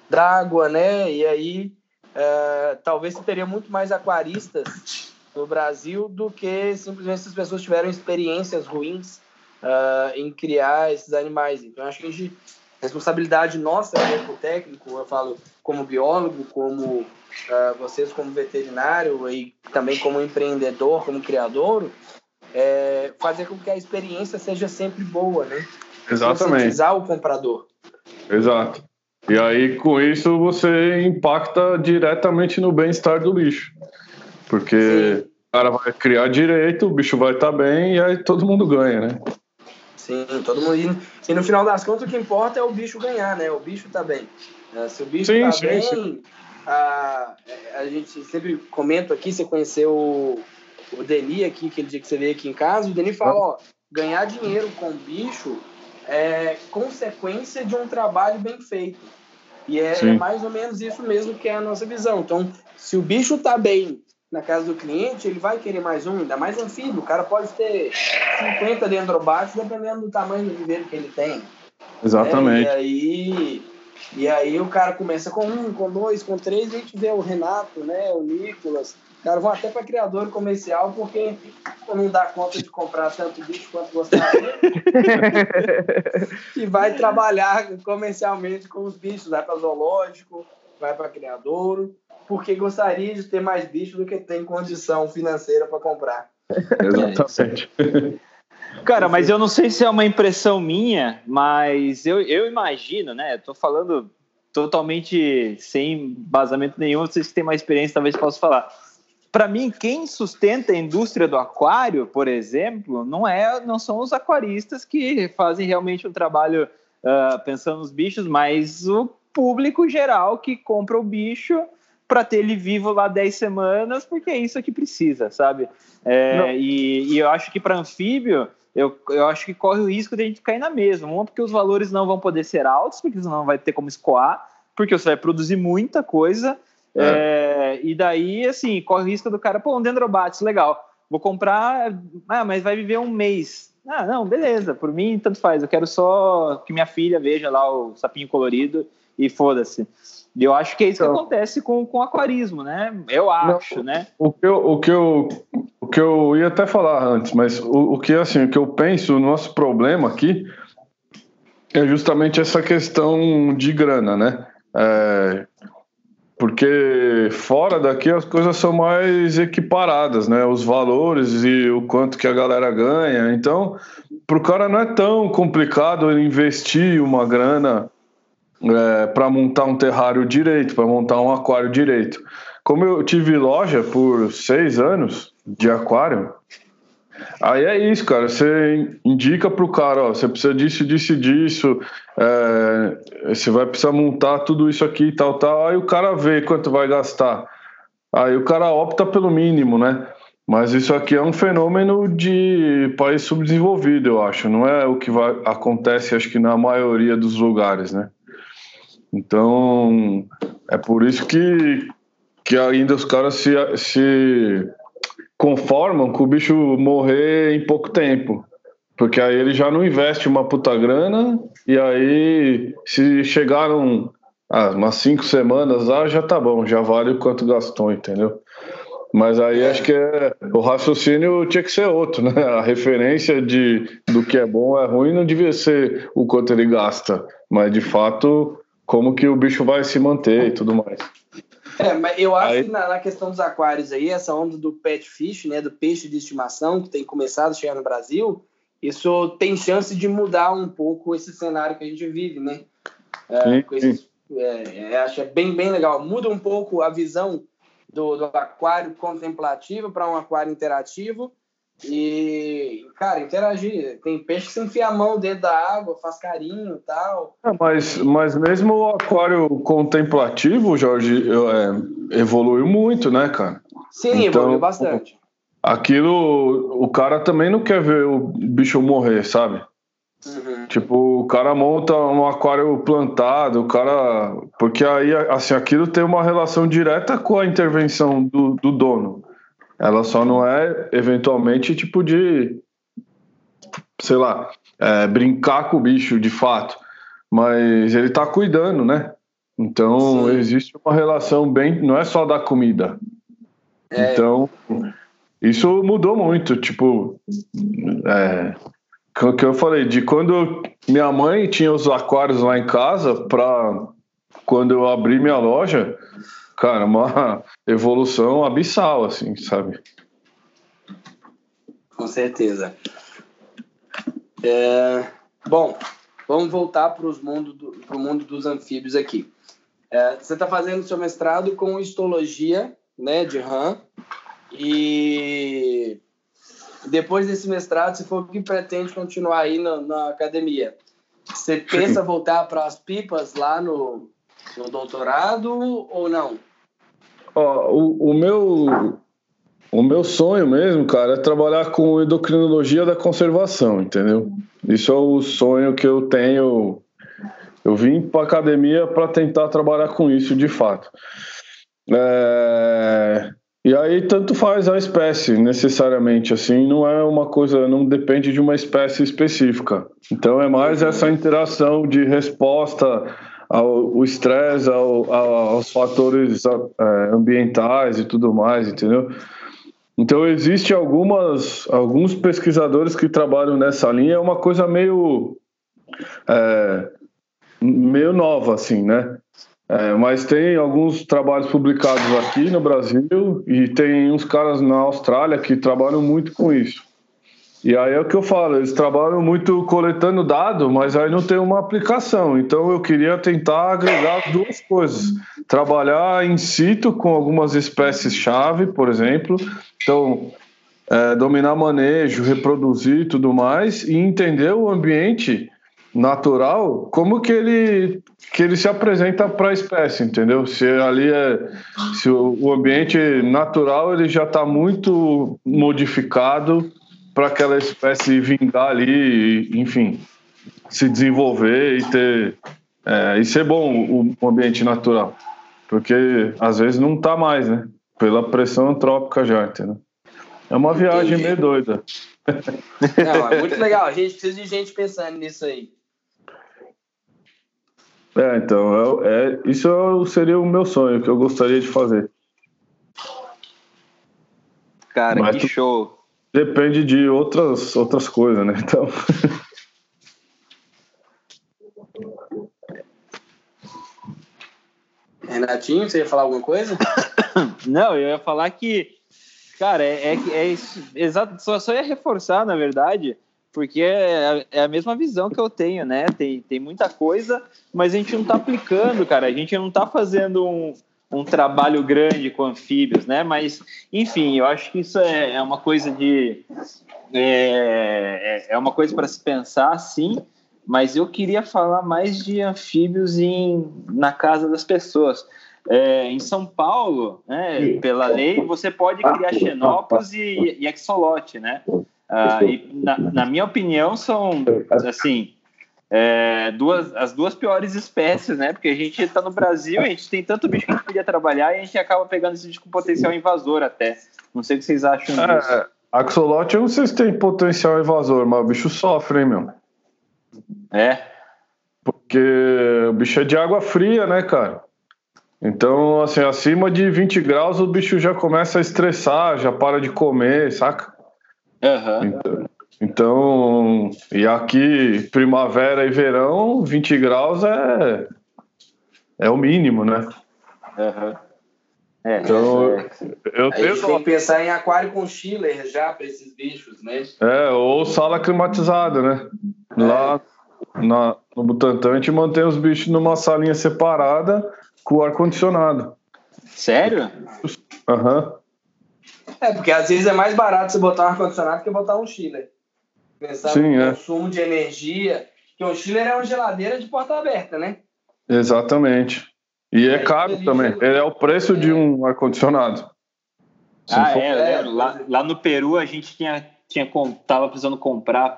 d'água, né? E aí é, talvez teria muito mais aquaristas no Brasil do que simplesmente essas pessoas tiveram experiências ruins uh, em criar esses animais. Então, acho que a gente, responsabilidade nossa como técnico, eu falo como biólogo, como uh, vocês como veterinário e também como empreendedor, como criador, é fazer com que a experiência seja sempre boa, né? Exatamente. o comprador. Exato. E aí, com isso, você impacta diretamente no bem-estar do bicho. Porque Sim. o cara vai criar direito, o bicho vai estar tá bem e aí todo mundo ganha, né? Sim, todo mundo. E no final das contas, o que importa é o bicho ganhar, né? O bicho tá bem. É, se o bicho sim, tá sim, bem, sim. A, a gente sempre comenta aqui, você conheceu o, o Deni aqui, aquele dia que você veio aqui em casa, o Deni fala, ó, ganhar dinheiro com bicho é consequência de um trabalho bem feito. E é, é, mais ou menos isso mesmo que é a nossa visão. Então, se o bicho está bem na casa do cliente, ele vai querer mais um, ainda mais anfíbio. O cara pode ter 50 dendrobates, dependendo do tamanho do viveiro que ele tem. Exatamente. É, e, aí, e aí o cara começa com um, com dois, com três, e a gente vê o Renato, né, o Nicolas, cara vão até para criador comercial porque não dá conta de comprar tanto bicho quanto gostaria. [laughs] e vai trabalhar comercialmente com os bichos, vai para zoológico, vai para criador, porque gostaria de ter mais bicho do que tem condição financeira para comprar. Exatamente. [laughs] Cara, mas eu não sei se é uma impressão minha, mas eu, eu imagino, né? Estou falando totalmente sem basamento nenhum. Vocês que têm mais experiência talvez possam falar para mim, quem sustenta a indústria do aquário, por exemplo, não é, não são os aquaristas que fazem realmente um trabalho uh, pensando nos bichos, mas o público geral que compra o bicho para ter ele vivo lá 10 semanas, porque é isso que precisa, sabe? É, e, e, eu acho que para anfíbio eu, eu acho que corre o risco de a gente cair na mesma. Uma, porque os valores não vão poder ser altos, porque você não vai ter como escoar, porque você vai produzir muita coisa. É. É, e daí, assim, corre o risco do cara, pô, um Dendrobates, legal. Vou comprar, ah, mas vai viver um mês. Ah, não, beleza, por mim tanto faz. Eu quero só que minha filha veja lá o sapinho colorido e foda-se. E eu acho que é isso então, que acontece com, com o aquarismo, né? Eu acho, não, né? O que, eu, o, que eu, o que eu ia até falar antes, mas o, o que assim, o que eu penso, o nosso problema aqui é justamente essa questão de grana, né? É, porque fora daqui as coisas são mais equiparadas, né? Os valores e o quanto que a galera ganha. Então, para o cara não é tão complicado investir uma grana é, para montar um terrário direito, para montar um aquário direito. Como eu tive loja por seis anos de aquário, aí é isso, cara. Você indica pro cara, ó, você precisa disso, disso, disso. É, você vai precisar montar tudo isso aqui e tal, tal. Aí o cara vê quanto vai gastar. Aí o cara opta pelo mínimo, né? Mas isso aqui é um fenômeno de país subdesenvolvido, eu acho. Não é o que vai, acontece, acho que na maioria dos lugares, né? Então, é por isso que, que ainda os caras se, se conformam com o bicho morrer em pouco tempo. Porque aí ele já não investe uma puta grana, e aí se chegaram ah, umas cinco semanas lá, já tá bom, já vale o quanto gastou, entendeu? Mas aí acho que é, o raciocínio tinha que ser outro, né? A referência de, do que é bom é ruim não devia ser o quanto ele gasta, mas de fato como que o bicho vai se manter e tudo mais. É, mas eu acho aí... que na, na, questão dos aquários aí, essa onda do pet fish, né, do peixe de estimação, que tem começado a chegar no Brasil, isso tem chance de mudar um pouco esse cenário que a gente vive, né? É, sim, sim. É, é, acho é bem, bem legal. Muda um pouco a visão do, do aquário contemplativo para um aquário interativo e, cara, interagir. Tem peixe que se enfia a mão dentro da água, faz carinho e tal. É, mas, mas mesmo o aquário contemplativo, Jorge, é, evoluiu muito, né, cara? Sim, então, evoluiu bastante. Aquilo, o cara também não quer ver o bicho morrer, sabe? Uhum. Tipo, o cara monta um aquário plantado, o cara. Porque aí, assim, aquilo tem uma relação direta com a intervenção do, do dono. Ela só não é, eventualmente, tipo de. Sei lá, é, brincar com o bicho de fato. Mas ele tá cuidando, né? Então Sim. existe uma relação bem. Não é só da comida. É. Então, isso mudou muito. Tipo, é, que eu falei, de quando minha mãe tinha os aquários lá em casa, para quando eu abri minha loja, cara, uma evolução abissal, assim, sabe? Com certeza. É, bom, vamos voltar para o mundo, do, mundo dos anfíbios aqui. É, você está fazendo seu mestrado com histologia, né, de RAM, e depois desse mestrado, você falou que pretende continuar aí na, na academia. Você pensa [laughs] voltar para as pipas lá no, no doutorado ou não? O, o, meu, o meu sonho mesmo, cara, é trabalhar com endocrinologia da conservação, entendeu? Isso é o sonho que eu tenho. Eu vim para academia para tentar trabalhar com isso de fato. É... E aí tanto faz a espécie, necessariamente, assim, não é uma coisa, não depende de uma espécie específica. Então é mais essa interação de resposta ao estresse, ao, aos fatores é, ambientais e tudo mais, entendeu? Então existe algumas alguns pesquisadores que trabalham nessa linha, é uma coisa meio é, meio nova assim, né? É, mas tem alguns trabalhos publicados aqui no Brasil e tem uns caras na Austrália que trabalham muito com isso. E aí é o que eu falo, eles trabalham muito coletando dado, mas aí não tem uma aplicação. Então eu queria tentar agregar duas coisas. Trabalhar in situ com algumas espécies-chave, por exemplo. Então, é, dominar manejo, reproduzir e tudo mais, e entender o ambiente natural, como que ele que ele se apresenta para a espécie, entendeu? Se ali é se o, ambiente natural ele já está muito modificado para aquela espécie vingar ali, e, enfim, se desenvolver e ter é, e ser bom o, ambiente natural, porque às vezes não tá mais, né? Pela pressão antrópica já, entendeu? É uma viagem Entendi. meio doida. [laughs] Não, é muito legal. A gente precisa de gente pensando nisso aí. É, então, é, é, isso seria o meu sonho, que eu gostaria de fazer. Cara, Mas que show. Depende de outras, outras coisas, né? [laughs] Então. Renatinho, você ia falar alguma coisa? [coughs] Não, eu ia falar que, cara, é, é, é exato, só, só ia reforçar, na verdade, porque é, é, a mesma visão que eu tenho, né? Tem, tem muita coisa, mas a gente não tá aplicando, cara. A gente não tá fazendo um, um trabalho grande com anfíbios, né? Mas, enfim, eu acho que isso é, é uma coisa de. É, é, é uma coisa para se pensar, sim, mas eu queria falar mais de anfíbios em, na casa das pessoas. É, em São Paulo, né, pela lei, você pode criar xenopus e, e exolote, né? Ah, e na, na, minha opinião, são, assim, é, duas, as duas piores espécies, né? Porque a gente está no Brasil, a gente tem tanto bicho que a gente podia trabalhar e a gente acaba pegando esse bicho com potencial invasor até. Não sei o que vocês acham é, disso. Axolote, eu não sei se tem potencial invasor, mas o bicho sofre, hein, meu? É. Porque o bicho é de água fria, né, cara? Então, assim, acima de 20 graus o bicho já começa a estressar, já para de comer, saca? Uhum. Então, então, e aqui, primavera e verão, 20 graus é, é o mínimo, né? Uhum. É, então, é. eu tenho. A gente tem que pensar em aquário com chiller já para esses bichos, né? É, ou sala climatizada, né? É. Lá na, no Butantã a gente mantém os bichos numa salinha separada com ar-condicionado. Sério? Aham. Uhum. É, porque às vezes é mais barato você botar um ar-condicionado que botar um chiller. Pensar Sim, no é. consumo de energia, que um chiller é uma geladeira de porta aberta, né? Exatamente. E é, é caro também. Ele é o preço é. de um ar-condicionado. Ah, for... é, é, lá, lá no Peru a gente tinha, tinha tava precisando comprar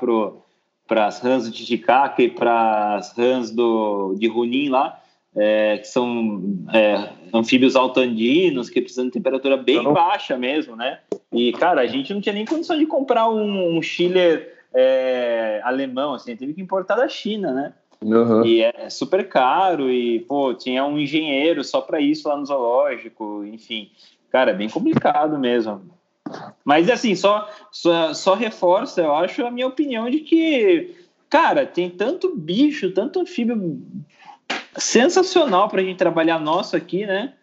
para as rãs do Titicaca e para as rãs do, de Runim lá, é, que são é, anfíbios altandinos, que precisam de temperatura bem então... baixa mesmo, né? E, cara, a gente não tinha nem condição de comprar um, um chiller é, alemão, assim, teve que importar da China, né? Uhum. E é super caro e, pô, tinha um engenheiro só para isso lá no zoológico, enfim. Cara, é bem complicado mesmo. Mas, assim, só, só, só reforça, eu acho, a minha opinião de que, cara, tem tanto bicho, tanto anfíbio sensacional para a gente trabalhar nosso aqui, né?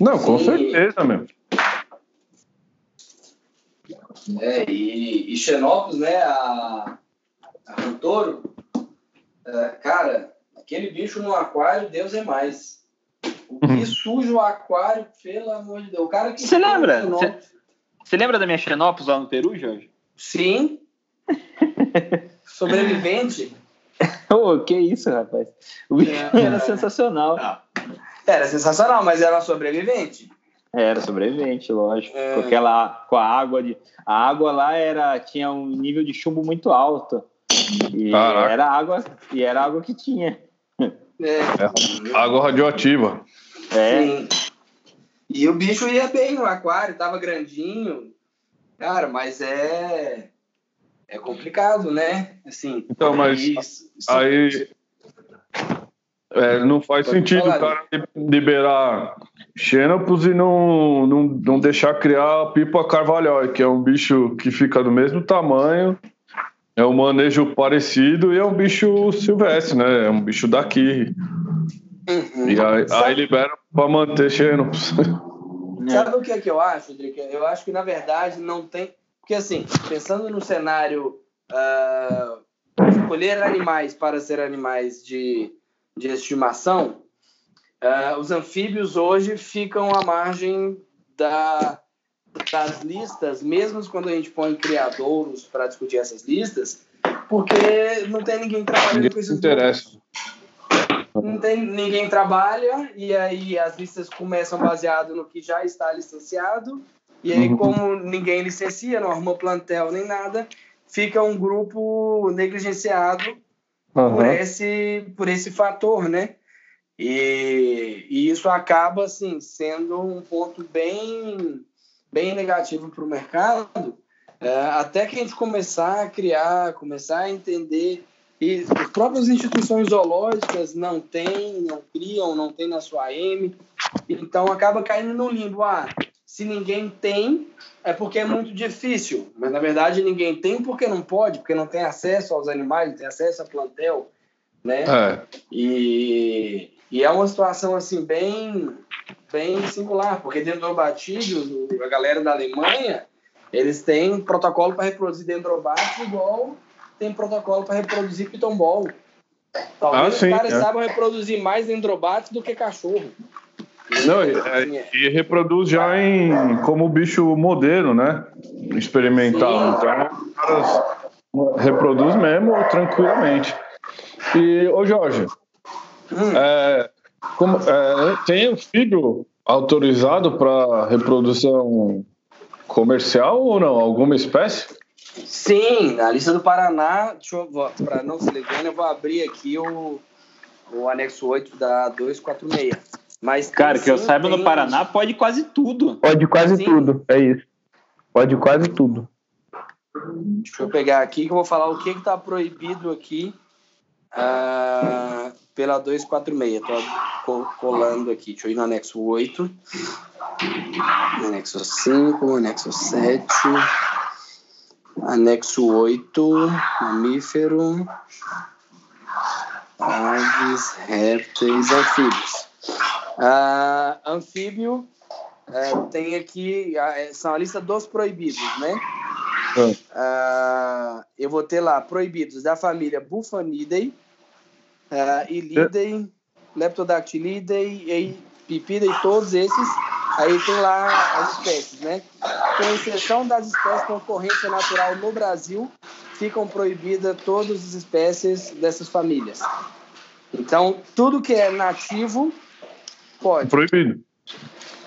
Não, com Sim. certeza, meu. É, e, e Xenopus, né, a, a Rantoro, é, cara, aquele bicho no aquário, Deus é mais. O que uhum. suja o aquário, pelo amor de Deus. O cara que. Você lembra? Você lembra da minha Xenopus lá no Peru, Jorge? Sim. Sobrevivente. [laughs] oh, que isso, rapaz. O bicho é, era é. sensacional. Era sensacional, mas era sobrevivente. Era sobrevivente, lógico. É. Porque ela, com a água de. A água lá era, tinha um nível de chumbo muito alto. E era água, e era água que tinha. É. é água radioativa. É. Sim. E o bicho ia bem no aquário, tava grandinho. Cara, mas é. É complicado, né? Assim. Então, mas aí. É, não faz sentido o cara liberar Xenopus e não, não, não deixar criar a pipa carvalhal, que é um bicho que fica do mesmo tamanho, é um manejo parecido e é um bicho silvestre, né? É um bicho daqui. Uhum. E aí, aí libera para manter Xenopus. [laughs] Sabe o que é que eu acho, Drica? Eu acho que na verdade não tem. Porque assim, pensando no cenário uh, escolher animais para ser animais de de estimação, uh, os anfíbios hoje ficam à margem da, das listas, mesmo quando a gente põe criadouros para discutir essas listas, porque não tem ninguém trabalhando ninguém com esses interessa. Não tem ninguém trabalha e aí as listas começam baseado no que já está licenciado E aí, uhum. como ninguém licencia, não arruma plantel nem nada, fica um grupo negligenciado uhum. por, esse, por esse fator, né? E, e isso acaba, assim, sendo um ponto bem, bem negativo para o mercado, é, até que a gente começar a criar, começar a entender e as próprias instituições zoológicas não têm, não criam, não tem na sua AM. Então acaba caindo no limbo. Ah, se ninguém tem, é porque é muito difícil. Mas na verdade ninguém tem porque não pode, porque não tem acesso aos animais, não tem acesso a plantel, né? É. E, e é uma situação assim bem bem singular, porque dentro do batídio, a galera da Alemanha, eles têm protocolo para reproduzir dendrobates igual tem protocolo para reproduzir piton ball. Talvez ah, sim, os caras é. saibam reproduzir mais dendrobates do que cachorro. Não, e, é, e, reproduz já em como bicho modelo, né? Experimental. Sim. Então, os caras reproduz mesmo tranquilamente. E, ô Jorge, hum. é, como, é, tem anfíbio autorizado para reprodução comercial ou não? Alguma espécie? Sim, na lista do Paraná, para não se ligar, eu vou abrir aqui o, o anexo 8 da 246. Mas Cara, que eu saiba tem... no Paraná pode quase tudo. Pode quase sim. tudo, é isso. Pode quase tudo. Deixa eu pegar aqui que eu vou falar o que está proibido aqui uh, pela 246. Estou colando aqui. Deixa eu ir no anexo 8. Anexo 5, anexo 7. Anexo 8, mamífero, aves, répteis, anfíbios. Ah, anfíbio é, tem aqui, são a lista dos proibidos, né? Ah, eu vou ter lá proibidos da família Bufanidae, uh, Ilidae, Leptodactylidae, Pipidae, todos esses Aí tem lá as espécies, né? Com exceção das espécies com ocorrência natural no Brasil, ficam proibidas todas as espécies dessas famílias. Então, tudo que é nativo pode. Proibido.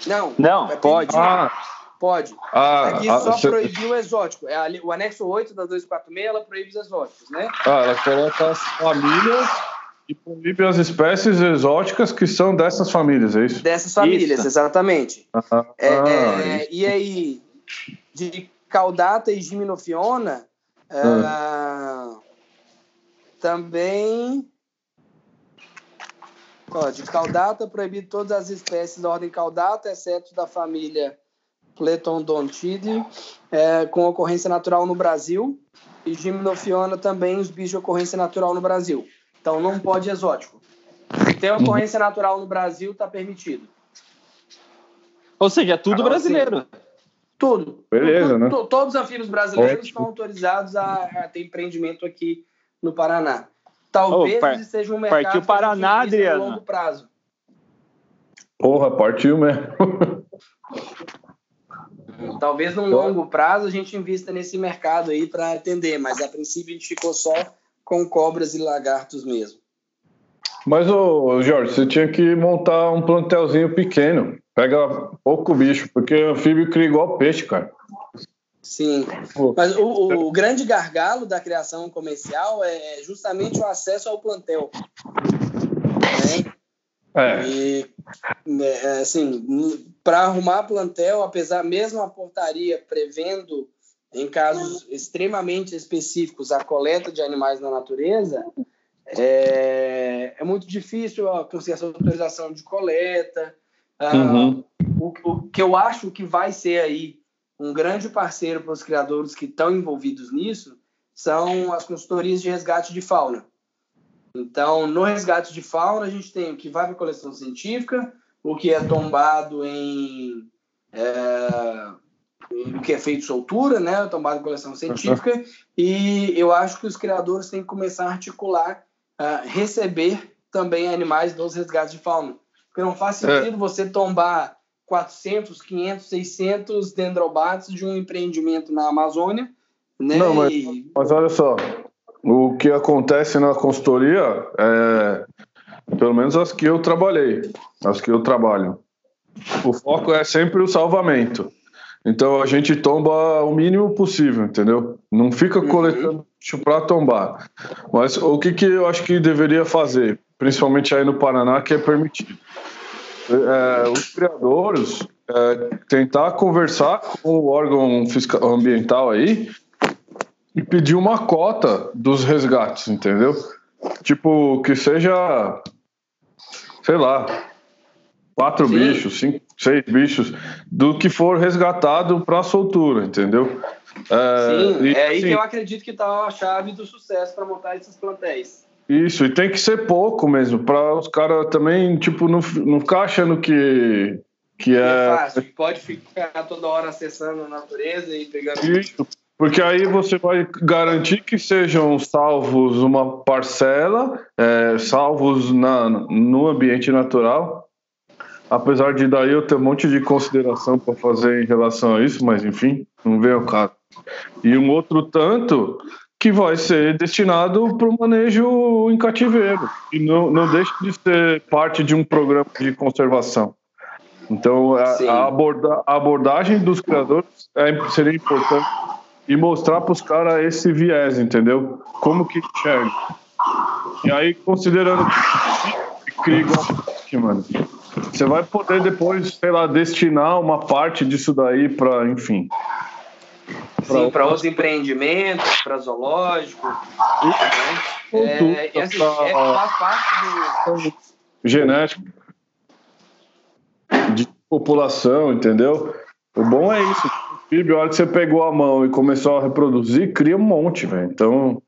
Não, não é pode. Ah. Pode. Ah, Aqui ah, só você... proibiu o exótico. É o anexo 8 da 246, ela proíbe os exóticos, né? Ah, ela coloca as famílias e proíbe as espécies exóticas que são dessas famílias, é isso? Dessas famílias, isso. exatamente. Ah, é, é, e aí, de caudata e gimnofiona, ah. também. Ó, de caudata, proibido todas as espécies da ordem caudata, exceto da família Pletondontidae, é, com ocorrência natural no Brasil. E gimnofiona também os bichos de ocorrência natural no Brasil. Então não pode exótico. Se tem ocorrência natural no Brasil, está permitido. Ou seja, tudo então, brasileiro. Assim, tudo. Beleza, tudo, né? Todos os anfíbios brasileiros Ótimo. estão autorizados a, a, ter empreendimento aqui no Paraná. Talvez oh, seja um mercado partiu Paraná, Adriano. longo prazo. Porra, partiu mesmo. [laughs] Talvez num longo prazo a gente invista nesse mercado aí para atender, mas a princípio a gente ficou só com cobras e lagartos mesmo. Mas, ô, Jorge, você tinha que montar um plantelzinho pequeno. Pega pouco bicho, porque anfíbio cria igual peixe, cara. Sim. Mas o, o, grande gargalo da criação comercial é justamente o acesso ao plantel. Né? É. E, é, assim, para arrumar plantel, apesar mesmo a portaria prevendo em casos extremamente específicos, a coleta de animais na natureza, é, é muito difícil conseguir essa autorização de coleta. Ah, uhum. o, o, que eu acho que vai ser aí um grande parceiro para os criadores que estão envolvidos nisso são as consultorias de resgate de fauna. Então, no resgate de fauna, a gente tem o que vai para a coleção científica, o que é tombado em é, o que é feito soltura, né, tombado em coleção científica, e eu acho que os criadores têm que começar a articular, uh, receber também animais dos resgates de fauna. Porque não faz é. sentido é. você tombar 400, 500, 600 dendrobates de um empreendimento na Amazônia, né? Não, mas, mas olha só, o que acontece na consultoria é, pelo menos as que eu trabalhei, as que eu trabalho, o foco é sempre o salvamento. Então a gente tomba o mínimo possível, entendeu? Não fica uhum. coletando bicho para tombar. Mas o que, que eu acho que deveria fazer, principalmente aí no Paraná, que é permitido? É, os criadores é, tentar conversar com o órgão fiscal, ambiental aí e pedir uma cota dos resgates, entendeu? Tipo, que seja, sei lá, quatro Sim. bichos, cinco, seis bichos, do que for resgatado para soltura, entendeu? É, Sim, e, é aí assim, que eu acredito que está a chave do sucesso para montar esses plantéis. Isso, e tem que ser pouco mesmo, para os caras também, tipo, não, não ficar achando que, que é... É fácil, pode ficar toda hora acessando a natureza e pegando... Isso, porque aí você vai garantir que sejam salvos uma parcela, é, salvos na, no ambiente natural, apesar de daí eu ter um monte de consideração para fazer em relação a isso, mas enfim, não vem ao caso. E um outro tanto que vai ser destinado para o manejo em cativeiro e não, não deixa de ser parte de um programa de conservação. Então, a, a, aborda, a abordagem dos criadores é, seria importante e mostrar para os caras esse viés, entendeu? Como que enxerga. E aí, considerando que cria igual mano, você vai poder depois, sei lá, destinar uma parte disso daí para, enfim, para outros empreendimentos, para zoológico. Né? É, e assim, é, faz parte do. Genético. De população, entendeu? O bom é isso. O PIB, a hora que você pegou a mão e começou a reproduzir, cria um monte, velho. Então,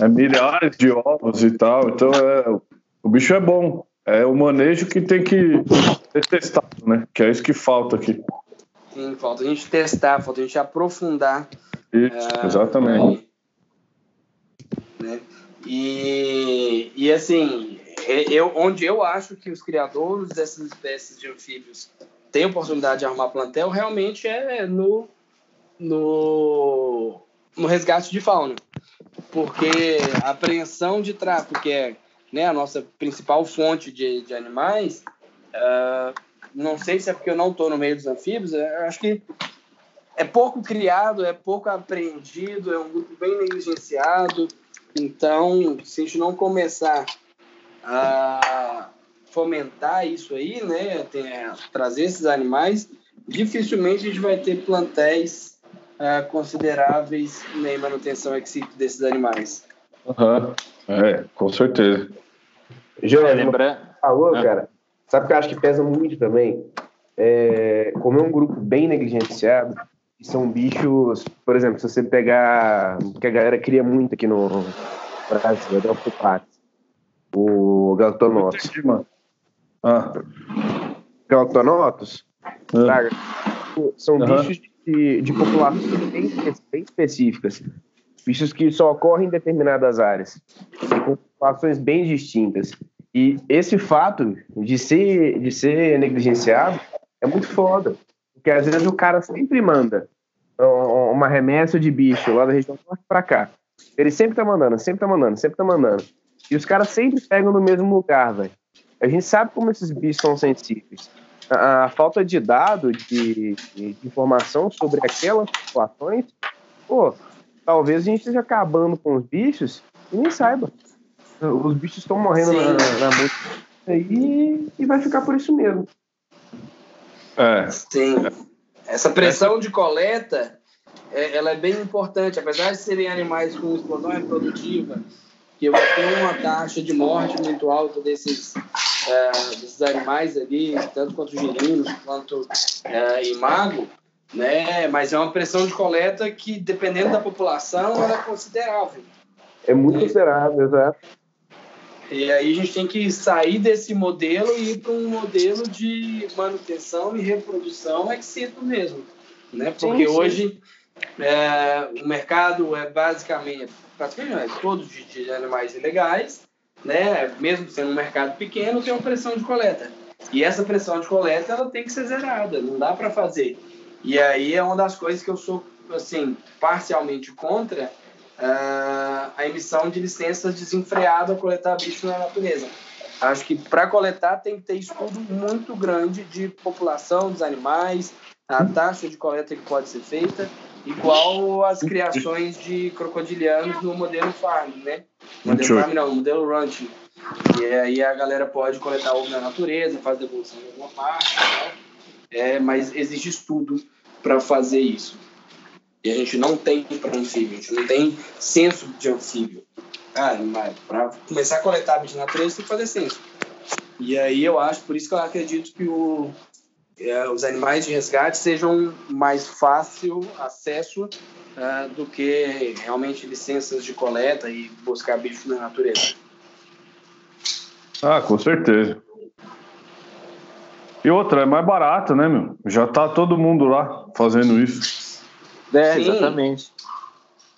é milhares de ovos e tal. Então, é, o bicho é bom. É o manejo que tem que ser testado, né? Que é isso que falta aqui. Sim, falta a gente testar, falta a gente aprofundar. Isso, uh, exatamente. Né? E, e assim, eu, onde eu acho que os criadores dessas espécies de anfíbios têm oportunidade de arrumar plantel, realmente é no, no, no resgate de fauna. Porque a apreensão de tráfico, que é né, a nossa principal fonte de, de animais, uh, não sei se é porque eu não estou no meio dos anfíbios, é, eu acho que é pouco criado, é pouco apreendido, é um grupo bem negligenciado. Então, se a gente não começar a fomentar isso aí, né, trazer esses animais, dificilmente a gente vai ter plantéis uh, consideráveis em manutenção ex desses animais. Uhum. É, com certeza. João, lembra? Falou, ah. cara. Sabe o que eu acho que pesa muito também? É, como é um grupo bem negligenciado, são bichos, por exemplo, se você pegar, que a galera cria muito aqui no Brasil, é o Pupax, o Galtonotus. Ah. Galtonotus, ah. são uhum. bichos de, de populações bem, bem específicas, bichos que só ocorrem em determinadas áreas, com populações bem distintas. E esse fato de ser, de ser negligenciado é muito foda. Porque às vezes o cara sempre manda uma remessa de bicho lá da região norte pra cá. Ele sempre tá mandando, sempre tá mandando, sempre tá mandando. E os caras sempre pegam no mesmo lugar, velho. A gente sabe como esses bichos são sensíveis. A, a falta de dado, de, de, informação sobre aquelas populações, pô, talvez a gente esteja acabando com os bichos e nem saiba. Os bichos estão morrendo na, na música e, e vai ficar por isso mesmo. É. Sim. Essa pressão de coleta, é, ela é bem importante. Apesar de serem animais com explosão reprodutiva, que vai ter uma taxa de morte muito alta desses, é, desses animais ali, tanto quanto girinos quanto é, imago, né? Mas é uma pressão de coleta que, dependendo da população, ela é considerável. É muito considerável, exato. E aí a gente tem que sair desse modelo e ir para um modelo de manutenção e reprodução ex-situ mesmo, né? Porque sim, sim. hoje é, o mercado é basicamente, praticamente é todo de, de, animais ilegais, né? Mesmo sendo um mercado pequeno, tem uma pressão de coleta. E essa pressão de coleta ela tem que ser zerada, não dá para fazer. E aí é uma das coisas que eu sou assim parcialmente contra uh, a emissão de licenças desenfreadas a coletar bicho na natureza. Acho que para coletar tem que ter estudo muito grande de população dos animais, a taxa de coleta que pode ser feita, igual as criações de crocodilianos no modelo farm, né? Modelo farm não, modelo ranching. E aí a galera pode coletar ovo na natureza, fazer devolução em alguma parte, né? é, mas existe estudo para fazer isso. E a gente não tem para anfíbio, a gente não tem censo de anfíbio. Cara, para começar a coletar bicho na natureza, tem que fazer censo. E aí eu acho, por isso que eu acredito que o, é, os animais de resgate sejam mais fácil acesso uh, do que realmente licenças de coleta e buscar bicho na natureza. Ah, com certeza. E outra, é mais barato, né, meu? Já tá todo mundo lá fazendo isso. É, Sim. exatamente.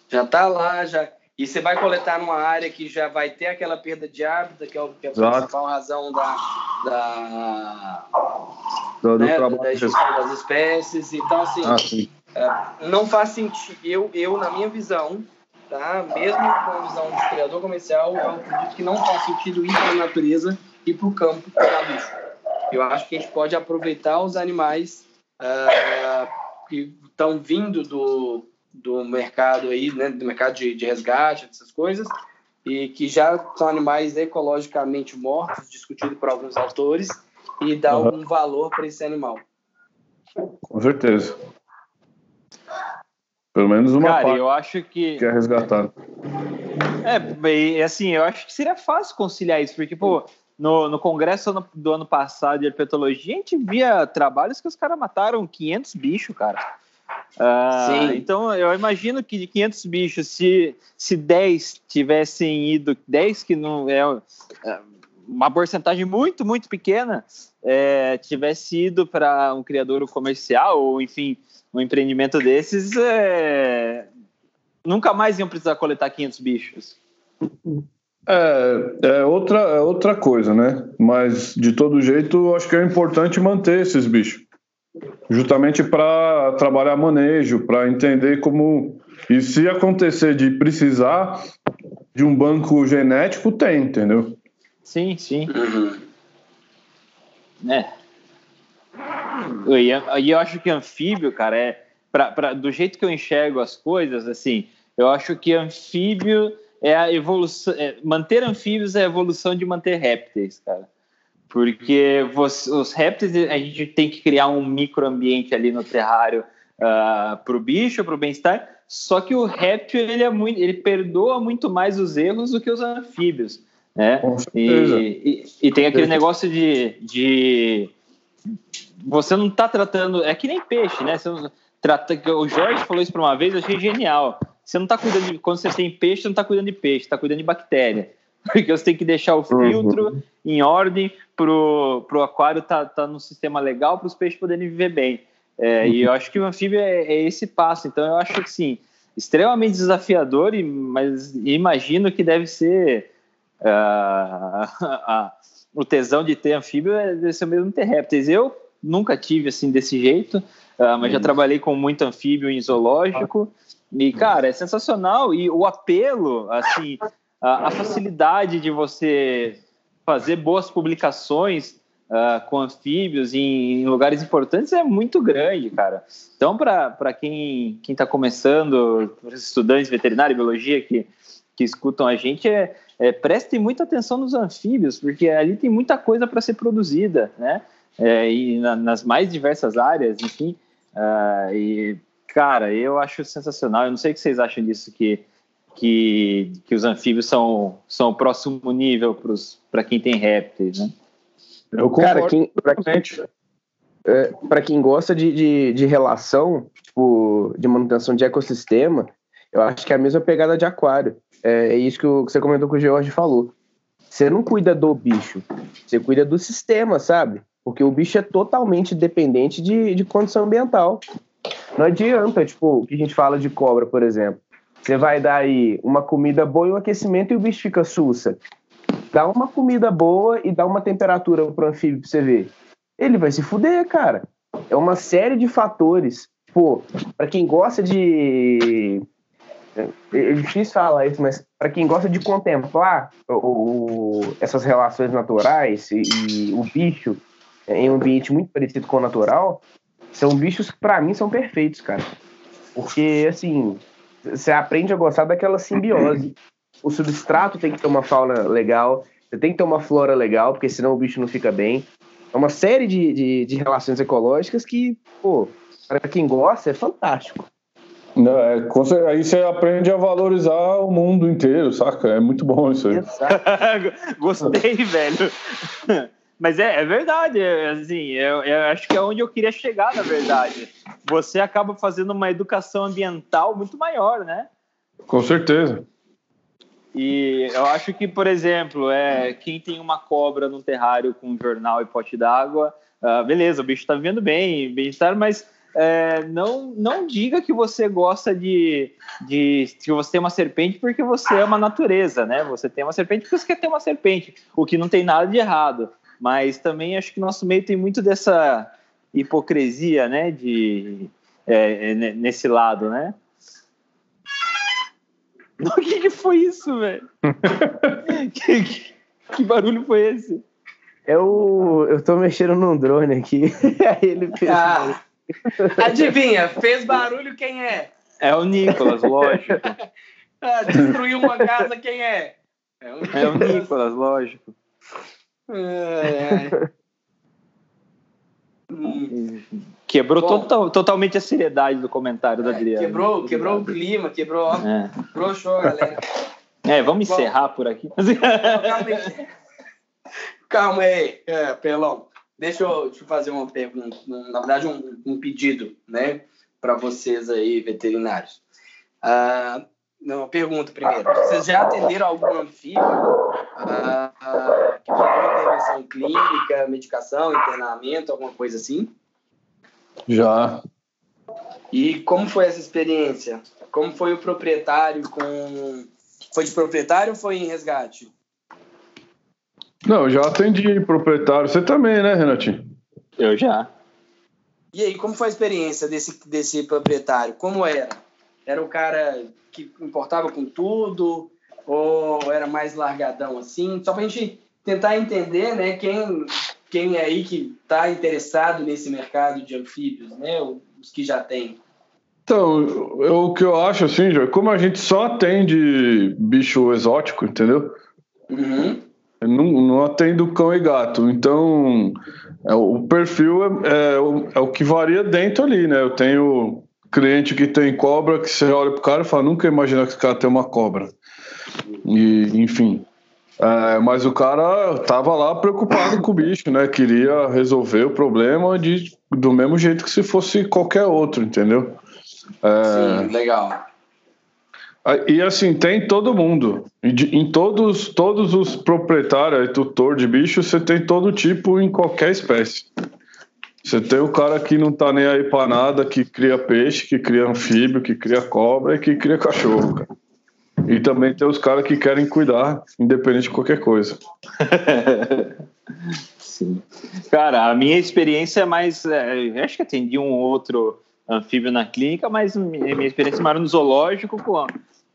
Já tá lá, já. E você vai coletar numa área que já vai ter aquela perda de hábitat, que é, que é a Exato. principal razão da, da, do, né, do da gestão das espécies. Então, assim, ah, é, não faz sentido. Eu, eu, na minha visão, tá? mesmo com a visão de criador comercial, eu acredito que não faz sentido ir para a natureza e para o campo para bicho. Eu acho que a gente pode aproveitar os animais uh, que estão vindo do, do mercado aí, né, do mercado de, de resgate, essas coisas, e que já são animais ecologicamente mortos, discutido por alguns autores, e dar uhum. algum valor para esse animal. Com certeza. Pelo menos uma Cara, parte eu acho que... que é resgatado. É, assim, eu acho que seria fácil conciliar isso, porque, pô, no, no congresso do ano passado de herpetologia, a gente via trabalhos que os caras mataram 500 bichos, cara. Uh, então, eu imagino que de 500 bichos, se, se 10 tivessem ido, 10 que não é, é uma porcentagem muito, muito pequena, é, tivesse ido para um criador comercial, ou enfim, um empreendimento desses, é, nunca mais iam precisar coletar 500 bichos. É, é, outra, é outra coisa, né? Mas, de todo jeito, acho que é importante manter esses bichos justamente para trabalhar manejo, para entender como. E se acontecer de precisar de um banco genético, tem, entendeu? Sim, sim. Uhum. É. E eu, eu acho que anfíbio, cara, é. Pra, pra, do jeito que eu enxergo as coisas, assim, eu acho que anfíbio é a evolução. É, manter anfíbios é a evolução de manter répteis, cara porque você, os répteis a gente tem que criar um microambiente ali no terrário uh, ah, para o bicho, para o bem-estar. Só que o réptil ele é muito, ele perdoa muito mais os erros do que os anfíbios, né? E, e, e, tem aquele negócio de, de você não está tratando, é que nem peixe, né? Você trata, o Jorge falou isso para uma vez, eu achei genial. Você não está cuidando de, quando você tem peixe, você não está cuidando de peixe, está cuidando de bactéria. [laughs] Porque você tem que deixar o filtro uhum. em ordem pro, pro aquário tá, tá no sistema legal para os peixes poderem viver bem. É, uhum. E eu acho que o anfíbio é, é, esse passo. Então eu acho que sim, extremamente desafiador, e, mas imagino que deve ser [laughs] uh, o tesão de ter anfíbio é, deve ser o mesmo ter répteis. Eu nunca tive assim desse jeito, uh, mas já uhum. trabalhei com muito anfíbio em zoológico. E, cara, é sensacional. E o apelo, assim, a, a facilidade de você fazer boas publicações uh, com anfíbios em, em, lugares importantes é muito grande, cara. Então, para quem está começando, os estudantes de veterinária e biologia que, que escutam a gente, é, é, prestem muita atenção nos anfíbios, porque ali tem muita coisa para ser produzida, né? É, e na, nas mais diversas áreas, enfim. Uh, e, cara, eu acho sensacional. Eu não sei o que vocês acham disso, que que, que os anfíbios são, são o próximo nível para quem tem répteis, né? Eu Cara, quem, pra, é, para quem gosta de, de, de, relação, tipo, de manutenção de ecossistema, eu acho que é a mesma pegada de aquário. É, é isso que, o, que você comentou que o George falou. Você não cuida do bicho, você cuida do sistema, sabe? Porque o bicho é totalmente dependente de, de condição ambiental. Não adianta, tipo, que a gente fala de cobra, por exemplo. Você vai dar aí uma comida boa e um aquecimento e o bicho fica sussa. Dá uma comida boa e dá uma temperatura pro anfíbio pra você ver. Ele vai se fuder, cara. É uma série de fatores. Pô, para quem gosta de. É, é difícil falar isso, mas para quem gosta de contemplar o, o, essas relações naturais e, e, o bicho em um ambiente muito parecido com o natural, são bichos que para mim são perfeitos, cara. Porque, assim, você aprende a gostar daquela simbiose. O substrato tem que ter uma fauna legal, você tem que ter uma flora legal, porque senão o bicho não fica bem. É uma série de, de, de relações ecológicas que, pô, para quem gosta, é fantástico. Não, é, aí você aprende a valorizar o mundo inteiro, saca? É muito bom isso aí. [laughs] Gostei, velho. Mas é, é verdade, é, assim, eu, eu, acho que é onde eu queria chegar, na verdade. Você acaba fazendo uma educação ambiental muito maior, né? Com certeza. E eu acho que, por exemplo, é, quem tem uma cobra no terrário com jornal e pote d'água, uh, beleza, o bicho está vivendo bem, bem-estar, mas é, não, não diga que você gosta de, de que você tem uma serpente porque você ama a natureza, né? Você tem uma serpente porque você quer ter uma serpente, o que não tem nada de errado. Mas também acho que nosso meio tem muito dessa hipocrisia, né? De, é, é nesse lado, né? [laughs] O que, que foi isso, velho? [laughs] que, que, que, barulho foi esse? Eu, eu tô mexendo num drone aqui. [laughs] Aí ele fez. Ah, adivinha, fez barulho quem é? É o Nicolas, lógico. ah, destruiu uma casa, quem é? É o Nicolas, é o Nicolas lógico. Quebrou Bom, total, totalmente a seriedade do comentário da é, Adriana. Quebrou, quebrou o clima, quebrou, é. broxou, galera. É, vamos Bom, encerrar por aqui. Calma aí. Calma aí, é, Pelão. Deixa eu, deixa eu fazer uma pergunta, na verdade um, um pedido, né, para vocês aí, veterinários. Uh, não, pergunta primeiro. Vocês já atenderam algum anfíbio ah, ah, que intervenção clínica, medicação, internamento, alguma coisa assim? Já. E como foi essa experiência? Como foi o proprietário com. Foi de proprietário ou foi em resgate? Não, já atendi proprietário. Você também, né, Renatinho? Eu já. E aí, como foi a experiência desse, desse proprietário? Como era? Era o cara que importava com tudo? Ou era mais largadão assim? Só para a gente tentar entender, né, quem, quem é aí que está interessado nesse mercado de anfíbios, né, os que já têm. Então, eu, o que eu acho assim, Jorge, como a gente só atende bicho exótico, entendeu? Uhum. Não, não atendo cão e gato. Então, é, o perfil é, é, é, o que varia dentro ali, né? Eu tenho cliente que tem cobra que você olha pro cara e fala, nunca imaginar que esse cara tem uma cobra. E, enfim. É, mas o cara tava lá preocupado com o bicho, né? Queria resolver o problema de, do mesmo jeito que se fosse qualquer outro, entendeu? É, Sim, legal. E assim, tem todo mundo. Em todos, todos os proprietários, tutor de bicho, você tem todo tipo em qualquer espécie. Você tem o cara que não tá nem aí pra nada, que cria peixe, que cria anfíbio, que cria cobra e que cria cachorro, cara. E também tem os caras que querem cuidar, independente de qualquer coisa. [laughs] Sim. Cara, a minha experiência é mais. É, acho que atendi um outro anfíbio na clínica, mas minha experiência maior no zoológico com,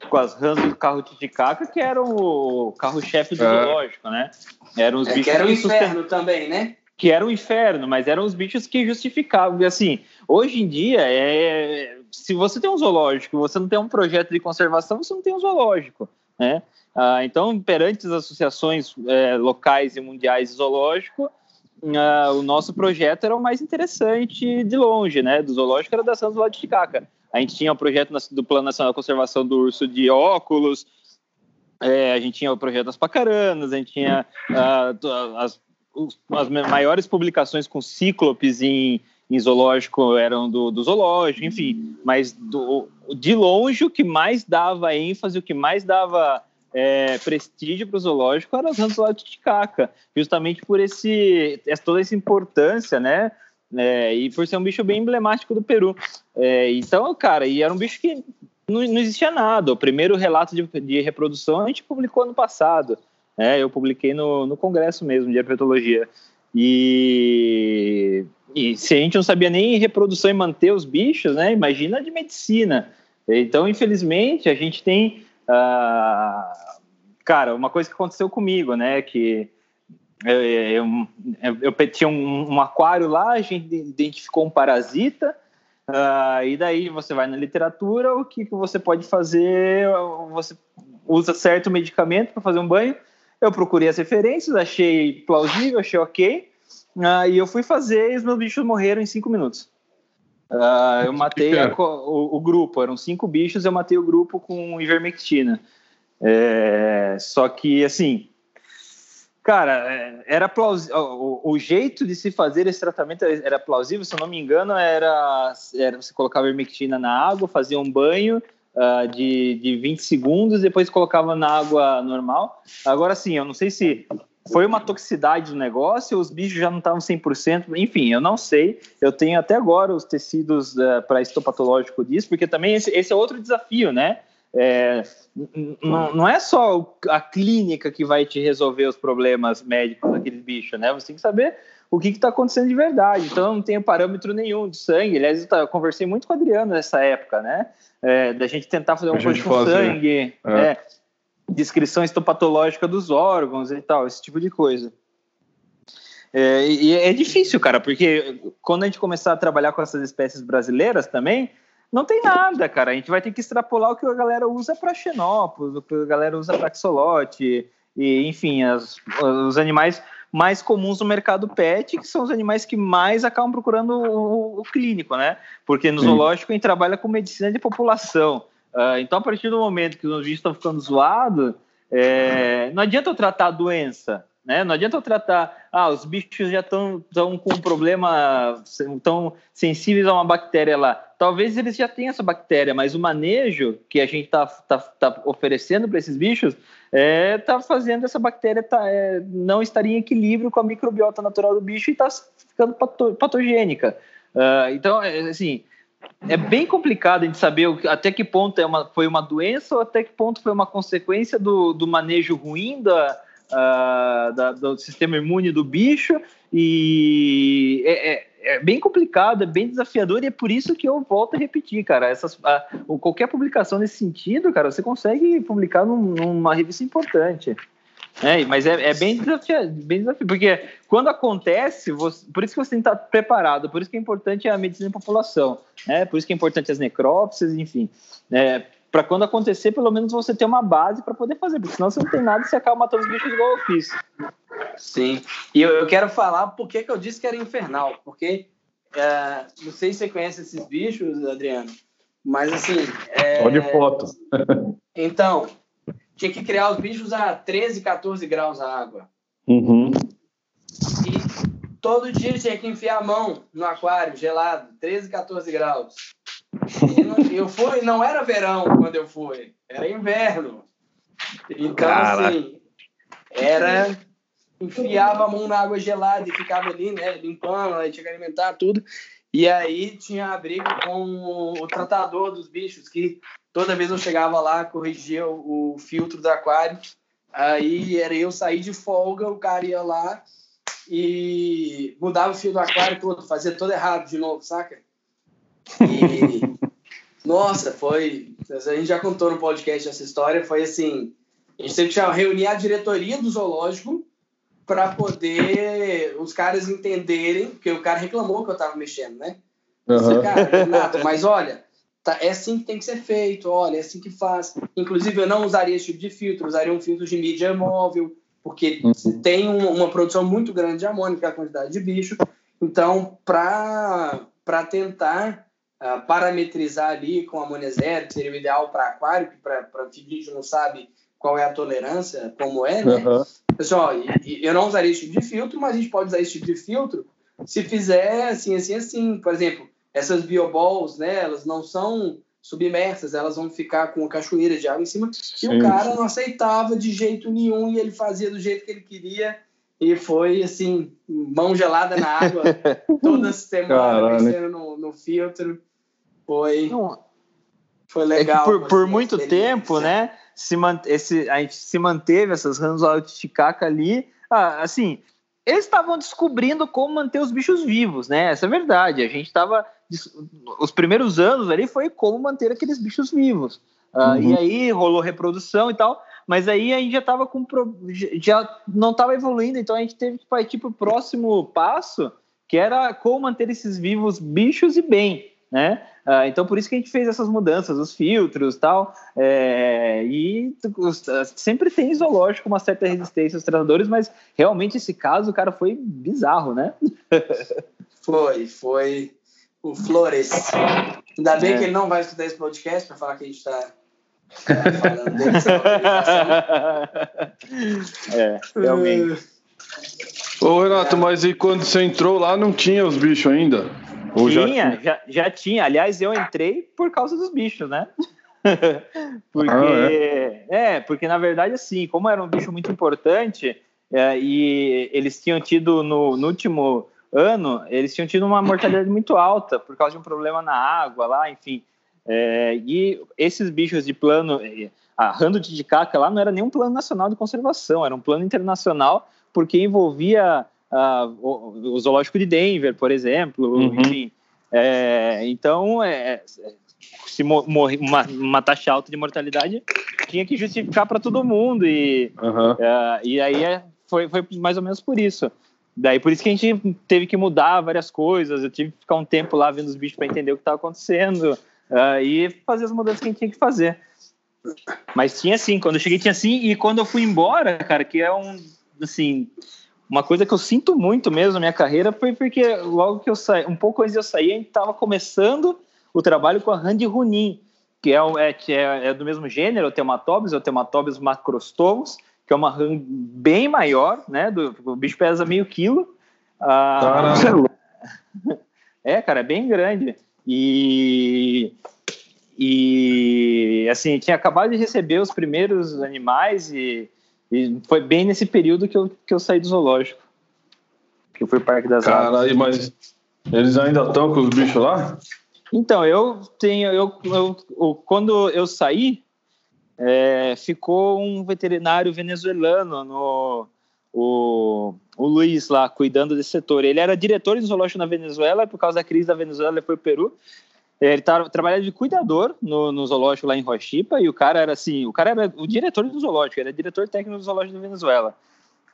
com as rãs do carro Titicaca, que eram o carro-chefe do é. zoológico, né? Eram os é, bichos que era o inferno também, né? Que era um inferno, mas eram os bichos que justificavam. Assim, hoje em dia, é, se você tem um zoológico, você não tem um projeto de conservação, você não tem um zoológico, né? Ah, então, perante as associações é, locais e mundiais de zoológico, ah, o nosso projeto era o mais interessante de longe, né? Do zoológico era da Santos lá de Chicaca. A gente tinha o projeto do Plano Nacional de Conservação do Urso de Óculos, é, a gente tinha o projeto das pacaranas, a gente tinha uh, as as maiores publicações com cíclopes em, em zoológico eram do, do zoológico, enfim, mas do, de longe o que mais dava ênfase, o que mais dava é, prestígio para o zoológico era as rãs do Titicaca, justamente por esse, toda essa importância, né? É, e por ser um bicho bem emblemático do Peru. É, então, cara, e era um bicho que não, não existia nada. O primeiro relato de, de reprodução a gente publicou ano passado. É, eu publiquei no, no congresso mesmo de herpetologia. E, e se a gente não sabia nem reprodução e manter os bichos, né? Imagina de medicina. Então, infelizmente, a gente tem. Uh, cara, uma coisa que aconteceu comigo, né? Que eu, eu, eu, eu tinha um, um, aquário lá, a gente identificou um parasita, uh, e daí você vai na literatura, o que, que você pode fazer? Você usa certo medicamento para fazer um banho. Eu procurei as referências, achei plausível, achei ok, uh, e eu fui fazer e os meus bichos morreram em cinco minutos. Uh, eu matei a, o, o, grupo, eram cinco bichos, eu matei o grupo com ivermectina. É, só que, assim, cara, é, era plausível. O, o, jeito de se fazer esse tratamento era plausível, se eu não me engano, era, era você colocava ivermectina na água, fazia um banho uh, de, de 20 segundos, depois colocava na água normal. Agora, sim, eu não sei se foi uma toxicidade do negócio, os bichos já não estavam 100%, enfim, eu não sei. Eu tenho até agora os tecidos uh, para histopatológico disso, porque também esse, esse, é outro desafio, né? É, não é só a clínica que vai te resolver os problemas médicos daqueles bichos, né? Você tem que saber o que está acontecendo de verdade. Então, eu não tenho parâmetro nenhum de sangue. Aliás, eu conversei muito com o Adriano nessa época, né? É, da gente tentar fazer uma coisa com sangue. É. É, descrição histopatológica dos órgãos e tal, esse tipo de coisa. É, e é difícil, cara, porque quando a gente começar a trabalhar com essas espécies brasileiras também, não tem nada, cara. A gente vai ter que extrapolar o que a galera usa para xenópolis, o que a galera usa para axolote, e enfim, as, os animais mais comuns no mercado pet, que são os animais que mais acabam procurando o, o clínico, né? Porque no Sim. zoológico a gente trabalha com medicina de população. Uh, então, a partir do momento que os bichos estão ficando zoados, é, não adianta eu tratar a doença, né? Não adianta eu tratar, ah, os bichos já estão com um problema, estão sensíveis a uma bactéria lá. Talvez eles já tenham essa bactéria, mas o manejo que a gente está tá, tá oferecendo para esses bichos está é, tá fazendo essa bactéria tá, é, não estar em equilíbrio com a microbiota natural do bicho e está ficando patogênica. Uh, então, é, assim, é bem complicado de saber até que ponto é uma, foi uma doença ou até que ponto foi uma consequência do, do manejo ruim da, uh, da, do sistema imune do bicho. E é, é, bem complicado, é bem desafiador e é por isso que eu volto a repetir, cara. Essas, uh, qualquer publicação nesse sentido, cara, você consegue publicar num, numa revista importante. É, mas é, é bem, desafiador, bem desafiador, porque quando acontece, você, por isso que você tem que estar preparado, por isso que é importante a medicina da população, né? por isso que é importante as necrópsias, enfim. É, para quando acontecer, pelo menos você ter uma base para poder fazer, porque senão você não tem nada e você acaba matando os bichos igual eu fiz. Sim, e eu, eu quero falar por que eu disse que era infernal, porque é, não sei se você conhece esses bichos, Adriano, mas assim. É, Só de foto. [laughs] Então, tinha que criar os bichos a 13, 14 graus a água. Uhum. E todo dia tinha que enfiar a mão no aquário gelado, 13, 14 graus. Eu fui, não era verão quando eu fui, era inverno. Então, Caraca. assim, era. Enfiava a mão na água gelada e ficava ali, né, limpando, aí tinha que alimentar tudo. E aí tinha a briga com o tratador dos bichos, que Toda vez eu chegava lá, corrigia o, o filtro do aquário, aí era eu sair de folga, o cara ia lá e mudava o fio do aquário todo, fazia todo errado de novo, saca? E, [laughs] nossa, foi. A gente já contou no podcast essa história. Foi assim: a gente teve que reunir a diretoria do zoológico para poder os caras entenderem, porque o cara reclamou que eu tava mexendo, né? Uhum. Disse, cara, Renato, mas olha, Tá, é assim que tem que ser feito, olha, é assim que faz. Inclusive, eu não usaria esse tipo de filtro, usaria um filtro de mídia móvel, porque uhum. tem um, uma produção muito grande de amônia, que é a quantidade de bicho. Então, para tentar uh, parametrizar ali com amônia zero, que seria o ideal para aquário, que para bicho não sabe qual é a tolerância, como é, né? Uhum. Pessoal, eu não usaria esse tipo de filtro, mas a gente pode usar esse tipo de filtro se fizer assim, assim, assim. Por exemplo, essas bioballs, né, elas não são submersas, elas vão ficar com uma cachoeira de água em cima. Sim, e o cara sim. não aceitava de jeito nenhum e ele fazia do jeito que ele queria. E foi assim, mão gelada na água [laughs] toda semana, mexendo no, no filtro. Foi. Foi é legal. É por, por muito tempo, né? Se man, esse, a gente se manteve essas rãs Titicaca ali. Ah, assim, eles estavam descobrindo como manter os bichos vivos, né? Essa é a verdade. A gente estava. Os primeiros anos ali foi como manter aqueles bichos vivos. Uh, uhum. E aí rolou reprodução e tal. Mas aí a gente já tava com já não estava evoluindo, então a gente teve que partir para o próximo passo, que era como manter esses vivos bichos e bem, né? Uh, então por isso que a gente fez essas mudanças, os filtros tal, é, e sempre tem zoológico uma certa resistência aos tratadores, mas realmente esse caso, cara, foi bizarro, né? [laughs] foi, foi o Flores. Ainda bem é. que ele não vai escutar esse podcast para falar que a gente está. É, realmente. Ô Renato, mas e quando você entrou lá não tinha os bichos ainda? Ou tinha, já... já, já tinha. Aliás, eu entrei por causa dos bichos, né? [laughs] porque ah, é? é? porque na verdade assim, como era um bicho muito importante é, e eles tinham tido no, no, último ano, eles tinham tido uma mortalidade muito alta por causa de um problema na água lá, enfim. É, e esses bichos de plano, a Rando de Titicaca lá não era nenhum plano nacional de conservação, era um plano internacional porque envolvia o, o, zoológico de Denver, por exemplo, uhum. enfim. É, então, é, se morrer uma, uma, taxa alta de mortalidade tinha que justificar para todo mundo e uhum. uh, e aí é, foi, foi mais ou menos por isso. Daí por isso que a gente teve que mudar várias coisas. Eu tive que ficar um tempo lá vendo os bichos para entender o que estava acontecendo uh, e fazer as mudanças que a gente tinha que fazer. Mas tinha sim, quando eu cheguei tinha sim e quando eu fui embora, cara, que é um assim uma coisa que eu sinto muito mesmo na minha carreira foi porque logo que eu saí, um pouco antes de eu sair, a gente estava começando o trabalho com a Randy Runin, que é, é, que é, é do mesmo gênero, o Tematobius, é o Tematobius macrostomos, que é uma rã bem maior, né? Do, o bicho pesa meio quilo. Ah, [laughs] é, cara, é bem grande. E, e assim, tinha acabado de receber os primeiros animais e e foi bem nesse período que eu, que eu saí do zoológico. Que eu fui Parque das Caralho, Aves. mas eles ainda estão com os bichos lá? Então, eu tenho. Eu, eu, eu quando eu saí, é, ficou um veterinário venezuelano no. O, o Luiz lá, cuidando desse setor. Ele era diretor de zoológico na Venezuela, por causa da crise da Venezuela, ele foi para o Peru. É, ele tava, trabalhava de cuidador no, no, zoológico lá em Rochipa e o cara era assim, o cara era o diretor do zoológico, era diretor técnico do zoológico da Venezuela.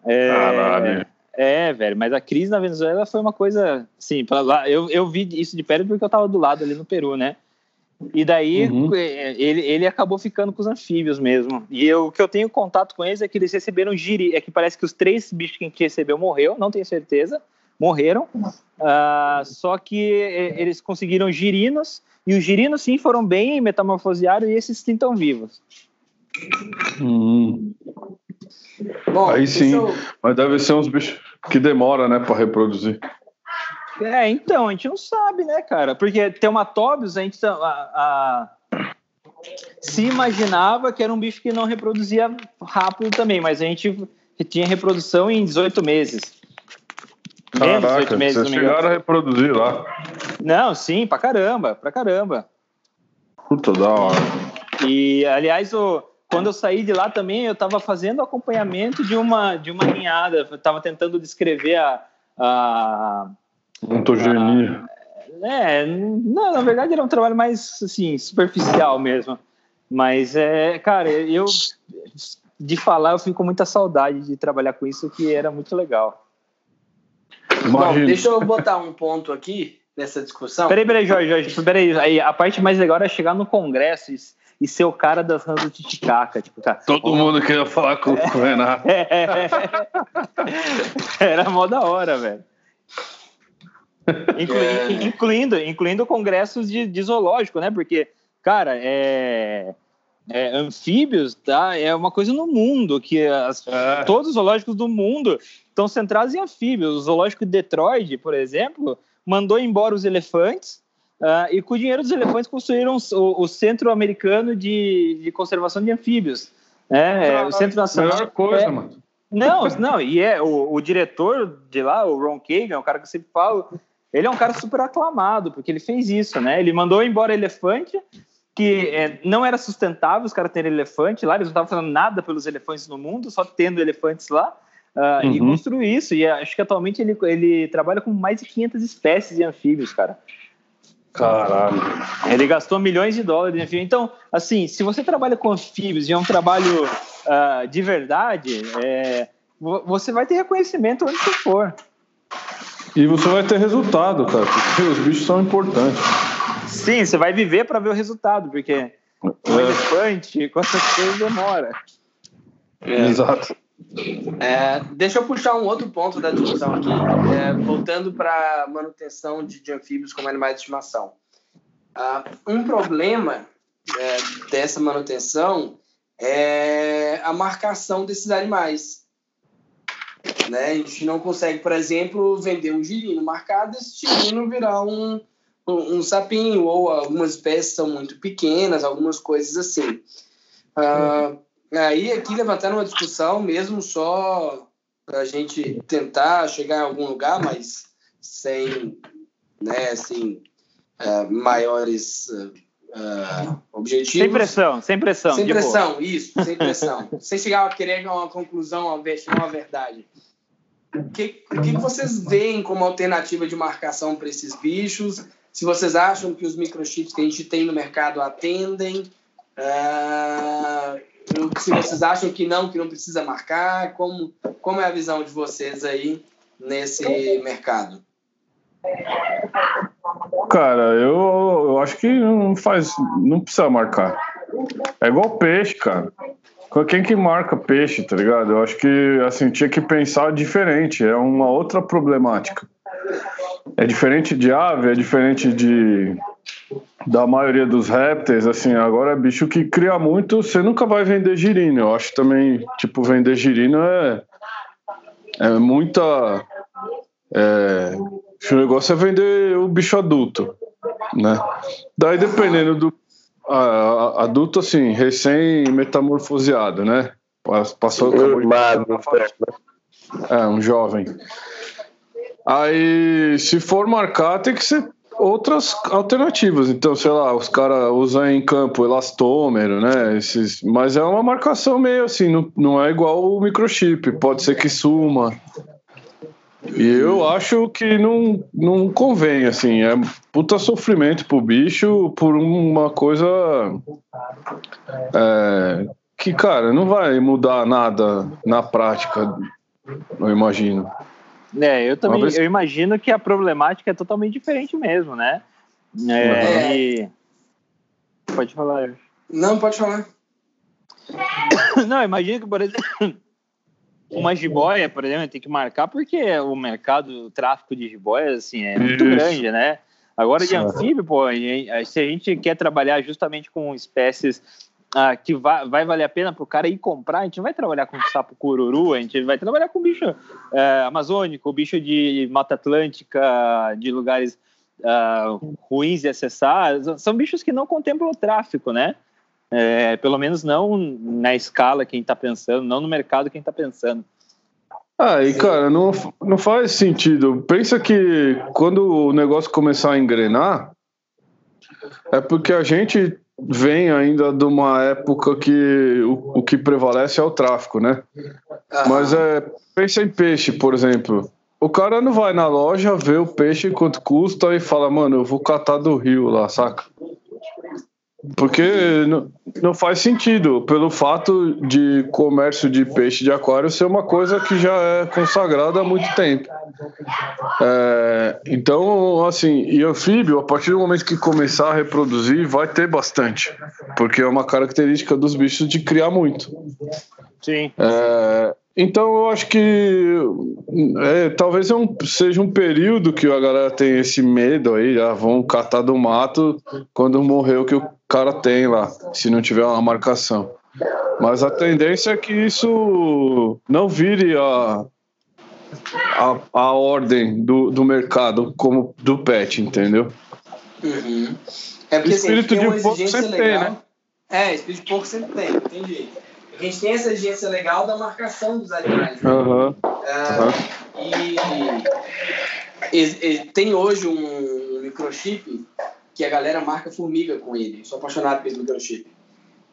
É, Caralho. É, velho, mas a crise na Venezuela foi uma coisa, assim, lá, eu, eu vi isso de perto porque eu tava do lado ali no Peru, né? E daí uhum. É, ele, ele acabou ficando com os anfíbios mesmo. E eu, o que eu tenho contato com eles é que eles receberam giri, é que parece que os três bichos que a gente recebeu morreu, não tenho certeza morreram. Uh, só que eles conseguiram girinos, e os girinos sim foram bem metamorfoseados, e esses sim estão vivos. Hum. Bom, Aí sim, eu... mas deve ser uns bichos que demora, né, para reproduzir. É, então, a gente não sabe, né, cara? Porque Teumatóbios, a gente tá, a, a, se imaginava que era um bicho que não reproduzia rápido também, mas a gente tinha reprodução em 18 meses. Menos Caraca, oito meses, vocês chegaram a reproduzir lá. Não, sim, pra caramba, pra caramba. Puta da hora. E, aliás, o, quando eu saí de lá também, eu estava fazendo acompanhamento de uma, de uma ninhada. Eu tava tentando descrever a... a Ontogenia. É, não, na verdade era um trabalho mais, assim, superficial mesmo. Mas, é, cara, eu... De falar, eu fico com muita saudade de trabalhar com isso, que era muito legal. Bom, deixa eu botar um ponto aqui nessa discussão. Peraí, peraí, Jorge, Jorge, peraí. Aí, a parte mais legal é chegar no Congresso e, e ser o cara das rãs do Titicaca. Tipo, cara, Todo mundo queria falar com, com o [laughs] Renato. É, [laughs] era mó da hora, velho. Inclu, é. Incluindo, incluindo congressos de, de zoológico, né? Porque, cara, é, é, anfíbios tá, é uma coisa no mundo que as, é. todos os zoológicos do mundo estão centrados em anfíbios. O zoológico de Detroit, por exemplo, mandou embora os elefantes uh, e com o dinheiro dos elefantes construíram o, o Centro Americano de, de Conservação de Anfíbios. É, o Centro Nacional. Melhor coisa, é, mano. Não, não, e é o, o, diretor de lá, o Ron Kagan, o cara que eu sempre falo, ele é um cara super aclamado, porque ele fez isso, né? Ele mandou embora elefante, que é, não era sustentável os caras terem elefante lá, eles não estavam fazendo nada pelos elefantes no mundo, só tendo elefantes lá uh, uhum. e construir isso. E acho que atualmente ele, ele trabalha com mais de 500 espécies de anfíbios, cara. Caralho. Ele gastou milhões de dólares em anfíbios. Então, assim, se você trabalha com anfíbios e é um trabalho uh, de verdade, é, você vai ter reconhecimento onde você for. E você vai ter resultado, cara, porque os bichos são importantes. Sim, você vai viver para ver o resultado, porque o é. elefante, com essas coisas, demora. É. Exato. É, deixa eu puxar um outro ponto da discussão aqui, é, voltando para manutenção de, de, anfíbios como animais de estimação. Uh, um problema é, dessa manutenção é a marcação desses animais. Né? A gente não consegue, por exemplo, vender um girino marcado, esse girino virar um, um, um sapinho, ou algumas espécies são muito pequenas, algumas coisas assim. Uh, aí, aqui, levantando uma discussão, mesmo só para a gente tentar chegar em algum lugar, mas sem, né, assim, uh, maiores uh, objetivos. Sem pressão, sem pressão. Sem pressão, boa. isso, sem pressão. [laughs] sem chegar a querer uma conclusão, uma verdade. O que, o que vocês veem como alternativa de marcação para esses bichos? Se vocês acham que os microchips que a gente tem no mercado atendem? Uh, se vocês acham que não, que não precisa marcar? Como, como é a visão de vocês aí nesse mercado? Cara, eu, eu acho que não faz. Não precisa marcar. É igual peixe, cara. Quem que marca peixe, tá ligado? Eu acho que assim, tinha que pensar diferente. É uma outra problemática. É diferente de ave, é diferente de da maioria dos répteis, assim, agora é bicho que cria muito, você nunca vai vender girino. Eu acho também, tipo, vender girino é, é muita. É, o negócio é vender o bicho adulto, né? Daí, dependendo do a, adulto, assim, recém-metamorfoseado, né? Passou. Formado, é, um jovem. Aí, se for marcar, tem que ser outras alternativas. Então, sei lá, os caras usam em campo elastômero, né? Esses, mas é uma marcação meio assim, não, não é igual o microchip. Pode ser que suma. E eu acho que não, não convém, assim, é puta sofrimento pro bicho por uma coisa é, que, cara, não vai mudar nada na prática, eu imagino. É, eu também eu imagino que a problemática é totalmente diferente mesmo, né? É, e... Pode falar. Não, pode falar. [coughs] Não, imagino que, por exemplo, uma jiboia, por exemplo, tem que marcar porque o mercado, o tráfico de jiboias, assim, é muito Isso. grande, né? Agora de anfíbio, pô, se a gente quer trabalhar justamente com espécies ah, que vai, vai valer a pena para o cara ir comprar, a gente não vai trabalhar com sapo cururu, a gente vai trabalhar com bicho é, amazônico, bicho de Mata Atlântica, de lugares ah, ruins de acessar. São bichos que não contemplam o tráfico, né? É, pelo menos não na escala quem está pensando, não no mercado quem está pensando. Ah, e cara, não, não faz sentido. Pensa que quando o negócio começar a engrenar, é porque a gente vem ainda de uma época que o, o que prevalece é o tráfico, né? Mas é, pensa em peixe, por exemplo. O cara não vai na loja, vê o peixe quanto custa e fala, mano, eu vou catar do rio lá, saca? Porque não faz sentido, pelo fato de comércio de peixe de aquário ser uma coisa que já é consagrada há muito tempo. É, então, assim, e anfíbio, a partir do momento que começar a reproduzir, vai ter bastante, porque é uma característica dos bichos de criar muito. Sim. É, então, eu acho que é, talvez é um, seja um período que a galera tem esse medo aí, já vão catar do mato quando morreu que o cara tem lá, se não tiver uma marcação. Mas a tendência é que isso não vire a, a, a ordem do, do mercado como do pet, entendeu? Uhum. É porque, assim, espírito assim, de porco sempre legal. tem, né? É, espírito de porco sempre tem, jeito a gente tem essa exigência legal da marcação dos animais. Né? Uhum. Uh, uhum. E, e, e, tem hoje um microchip que a galera marca formiga com ele. Sou apaixonado por esse microchip.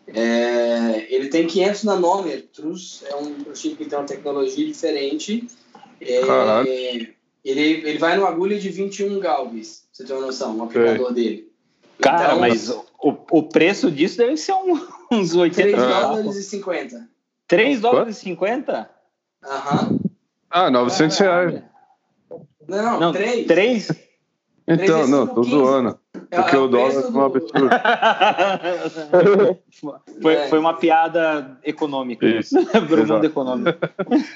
É, ele tem 500 nanômetros, é um microchip que tem uma tecnologia diferente. É, ele, ele vai numa agulha de 21 galvis, você tem uma noção, um aplicador dele. Cara, então, mas o, o preço disso deve ser um, [laughs] uns 80 3 dólares e 50. 3 dólares e 50? Aham. Ah, 900 reais. Não, não, Não, três. 3? Então, vezes não, por tô 15. zoando. É- Porque é o dólar preço é um do- absurdo. [laughs] foi, É. foi uma piada econômica. Isso. [laughs] Pro mundo econômico.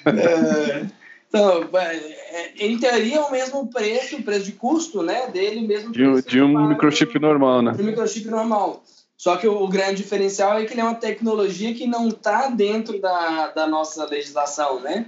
É, Então, é, em teoria, é o mesmo preço, o preço de custo, né, dele, mesmo De, um- de um microchip normal, né? de um microchip normal. Só que o, o grande diferencial é que ele é uma tecnologia que não está dentro da, da nossa legislação, né?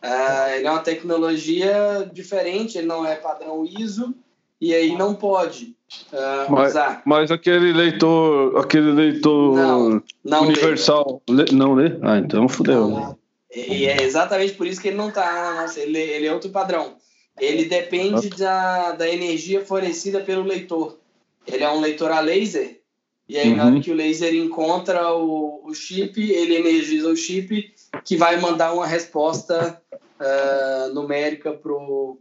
Ah, ele é uma tecnologia diferente, ele não é padrão ISO e aí não pode ah, Mas- usar. Mas aquele leitor, aquele leitor Não, Não universal, lê- não lê? Ah, então fudeu. Não. E é exatamente por isso que ele não está na nossa. Ele, ele é outro padrão. Ele depende da, da energia fornecida pelo leitor. Ele é um leitor a laser. E aí, na hora Uhum. que o laser encontra o, o chip, ele energiza o chip, que vai mandar uma resposta ah, numérica pro,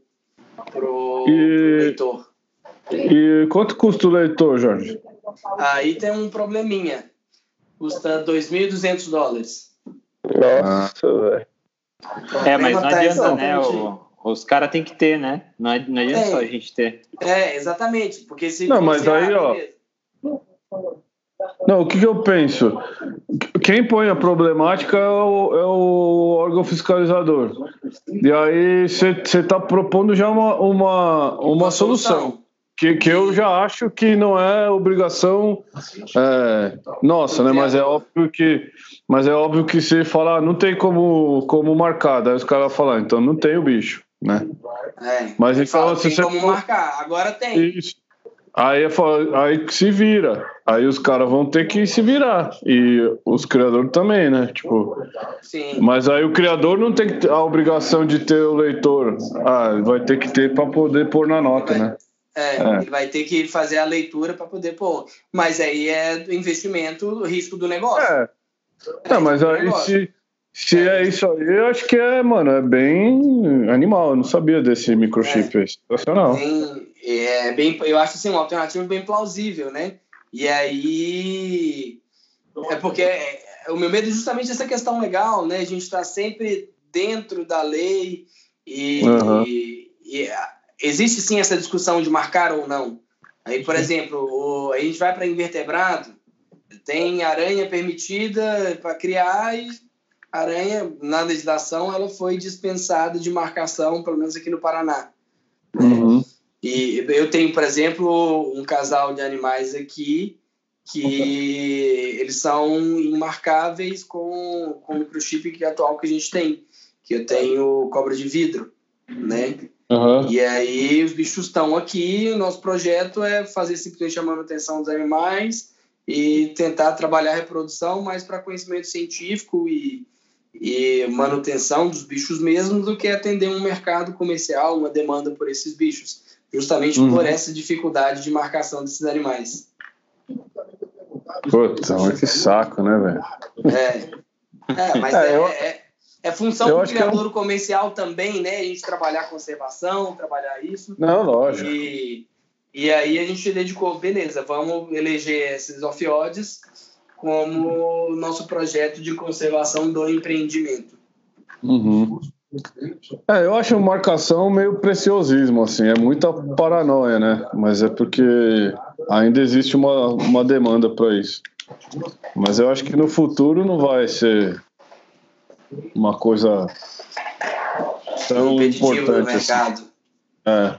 pro, E- pro leitor. E quanto custa o leitor, Jorge? Aí tem um probleminha. Custa 2.200 dólares. Nossa, velho. É, mas não tá adianta, né? o- os caras têm que ter, né? Não, ad- não adianta É. só a gente ter. É, exatamente. Porque se Não, mas aí, ó. Não, o que, que eu penso? Quem põe a problemática é o, é o órgão fiscalizador. E aí você está propondo já uma, uma, uma solução. Que, que eu já acho que não é obrigação é, nossa, né? Mas é óbvio que, mas é óbvio que se falar não tem como, como marcar, daí os caras falam, então não tem o bicho, né? É. Mas então, fala, se tem você como for- marcar. Agora tem. Isso. Aí, falo- aí se vira. Aí os caras vão ter que se virar. E os criadores também, né? Tipo, Sim. mas aí o criador não tem a obrigação de ter o leitor. Ah, vai ter que ter para poder pôr na nota, né? É, É. Ele vai ter que fazer a leitura para poder pôr. Mas aí é investimento, risco do negócio. É. Não, mas aí se, se é isso aí, eu acho que é, mano, é bem animal. Eu não sabia desse microchip. É sensacional. Tem- é bem, eu acho assim, uma alternativa bem plausível, né? E aí. É porque é, o meu medo é justamente essa questão legal, né? A gente está sempre dentro da lei e, Aham. e- e, existe sim essa discussão de marcar ou não. Aí, por exemplo, o- a gente vai para invertebrado, tem aranha permitida para criar e aranha, na legislação, ela foi dispensada de marcação, pelo menos aqui no Paraná. Uhum. E eu tenho, por exemplo, um casal de animais aqui que eles são imarcáveis com, com o microchip que atual que a gente tem, que eu tenho cobra de vidro, né? Aham. E aí os bichos estão aqui, o nosso projeto é fazer simplesmente a manutenção dos animais e tentar trabalhar a reprodução mais para conhecimento científico e, e manutenção dos bichos mesmos do que atender um mercado comercial, uma demanda por esses bichos, justamente Uhum. por essa dificuldade de marcação desses animais. Puta, mas que saco, né, velho? É, é mas É, é, eu- é, é função eu do é um- criador comercial também, né? A gente trabalhar conservação, trabalhar isso. Não, lógico. E, e aí a gente dedicou, beleza, vamos eleger esses off-odds como nosso projeto de conservação do empreendimento. Uhum. É, eu acho marcação meio preciosismo, assim, é muita paranoia, né? Mas é porque ainda existe uma, uma demanda para isso. Mas eu acho que no futuro não vai ser uma coisa tão importante assim. É.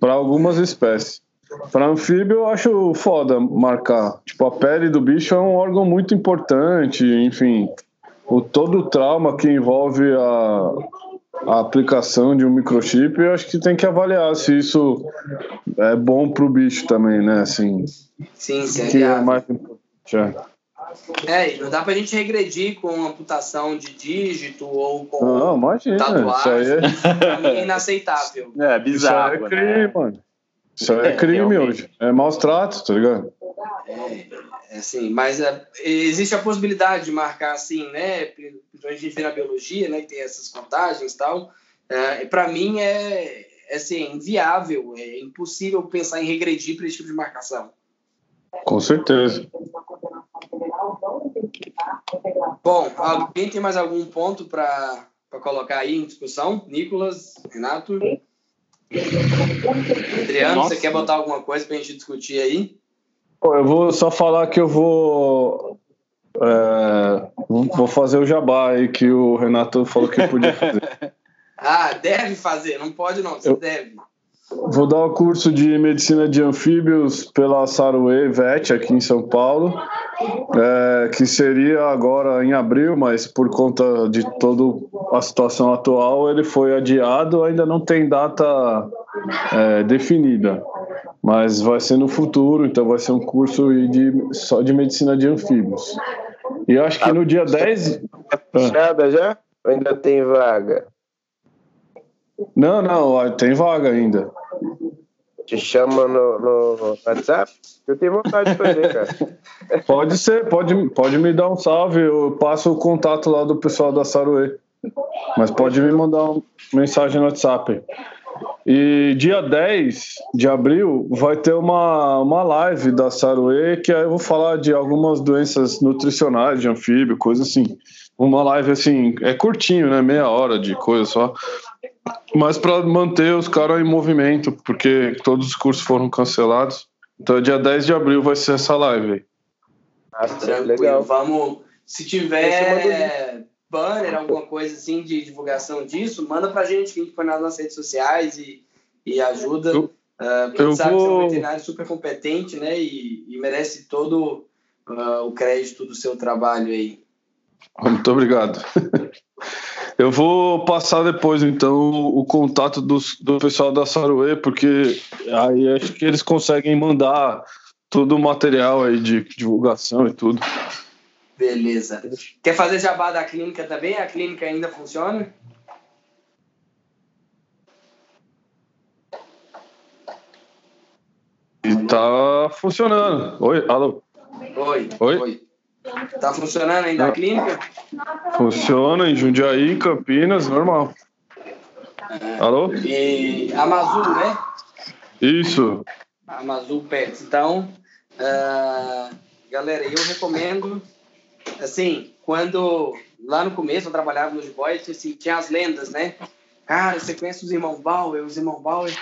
Para algumas espécies. Para anfíbio, eu acho foda marcar. Tipo, a pele do bicho é um órgão muito importante, enfim. O, todo o trauma que envolve a, a aplicação de um microchip, eu acho que tem que avaliar se isso é bom pro bicho também, né? Assim, Sim, sim, é que é viável. mais importante. é. É, e não dá pra gente regredir com amputação de dígito ou com Não, imagina. Isso aí tatuagem. é, Isso pra mim é inaceitável. É, isso aí é bizarro. crime, né? mano. Isso aí é É, crime realmente. hoje. É maus tratos, tá ligado? É, é assim, mas é, existe a possibilidade de marcar assim, né? Principalmente a gente vê na biologia, né? Que tem essas contagens e tal. É, para mim é, é assim, inviável, é impossível pensar em regredir para esse tipo de marcação. Com certeza. Bom, alguém tem mais algum ponto para colocar aí em discussão? Nicolas, Renato? Adriano, Nossa. você quer botar alguma coisa para a gente discutir aí? Eu vou só falar que eu vou é, vou fazer o jabá aí que o Renato falou que podia fazer. [laughs] ah, deve fazer, não pode não, você eu, deve. Vou dar o um curso de medicina de anfíbios pela Saruê VET aqui em São Paulo, é, que seria agora em abril, mas por conta de toda a situação atual ele foi adiado, ainda não tem data é, definida, mas vai ser no futuro, então vai ser um curso de, só de medicina de anfíbios. E acho que no dia 10. Fechada já? Ou ainda tem vaga? Não, não, tem vaga ainda. Te chama no, no WhatsApp? Eu tenho vontade de fazer, cara. [laughs] Pode ser, pode, pode me dar um salve, eu passo o contato lá do pessoal da Saruê. Mas pode me mandar uma mensagem no WhatsApp. E dia 10 de abril vai ter uma, uma live da Saruê, que aí eu vou falar de algumas doenças nutricionais de anfíbio, coisa assim. Uma live assim, é curtinho, né? Meia hora de coisa só. Mas para manter os caras em movimento, porque todos os cursos foram cancelados. Então, dia 10 de abril vai ser essa live. Ah, legal. Vamos. Se tiver banner, alguma coisa assim de divulgação disso, manda pra gente que a gente põe nas nossas redes sociais e, e ajuda. Eu, uh, eu sabe vou... que você é um veterinário super competente, né? E, e merece todo uh, o crédito do seu trabalho aí. Muito obrigado. [laughs] Eu vou passar depois, então, o contato do, do pessoal da Saruê, porque aí acho que eles conseguem mandar todo o material aí de divulgação e tudo. Beleza. Quer fazer jabá da clínica também? A clínica ainda funciona? E tá funcionando. Oi, alô? Oi. Oi. Oi. Tá funcionando ainda a clínica? Funciona em Jundiaí, Campinas, normal. É. Alô? E Amazul, né? Isso. Amazul Pets. Então, uh, galera, eu recomendo assim, quando lá no começo eu trabalhava nos boys, assim, tinha as lendas, né? Cara, você conhece os irmãos Bauer, os irmãos Bauer?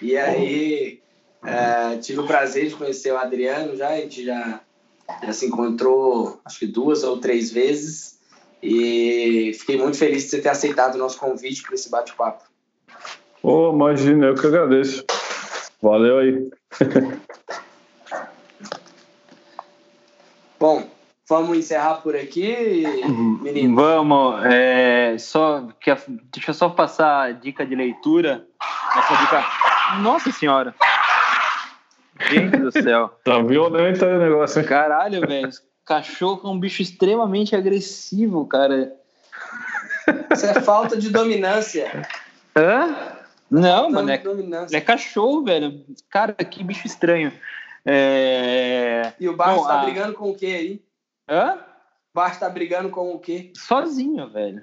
E aí é, tive o prazer de conhecer o Adriano já, a gente já, já se encontrou acho que duas ou três vezes e fiquei muito feliz de você ter aceitado o nosso convite para esse bate-papo. Oh, imagina, eu que agradeço. Valeu aí. [laughs] Bom, Vamos encerrar por aqui, menino? Vamos. É, só, quer, deixa eu só passar a dica de leitura. Essa dica. Nossa Senhora! Gente do céu. [laughs] Tá violento aí o negócio, hein? Caralho, velho. Cachorro é um bicho extremamente agressivo, cara. Isso é falta de dominância. Hã? Não, mano, é, é cachorro, velho. Cara, que bicho estranho. É... E o Barça tá a... brigando com o quê aí? Hã? Bart tá brigando com o quê? Sozinho, velho.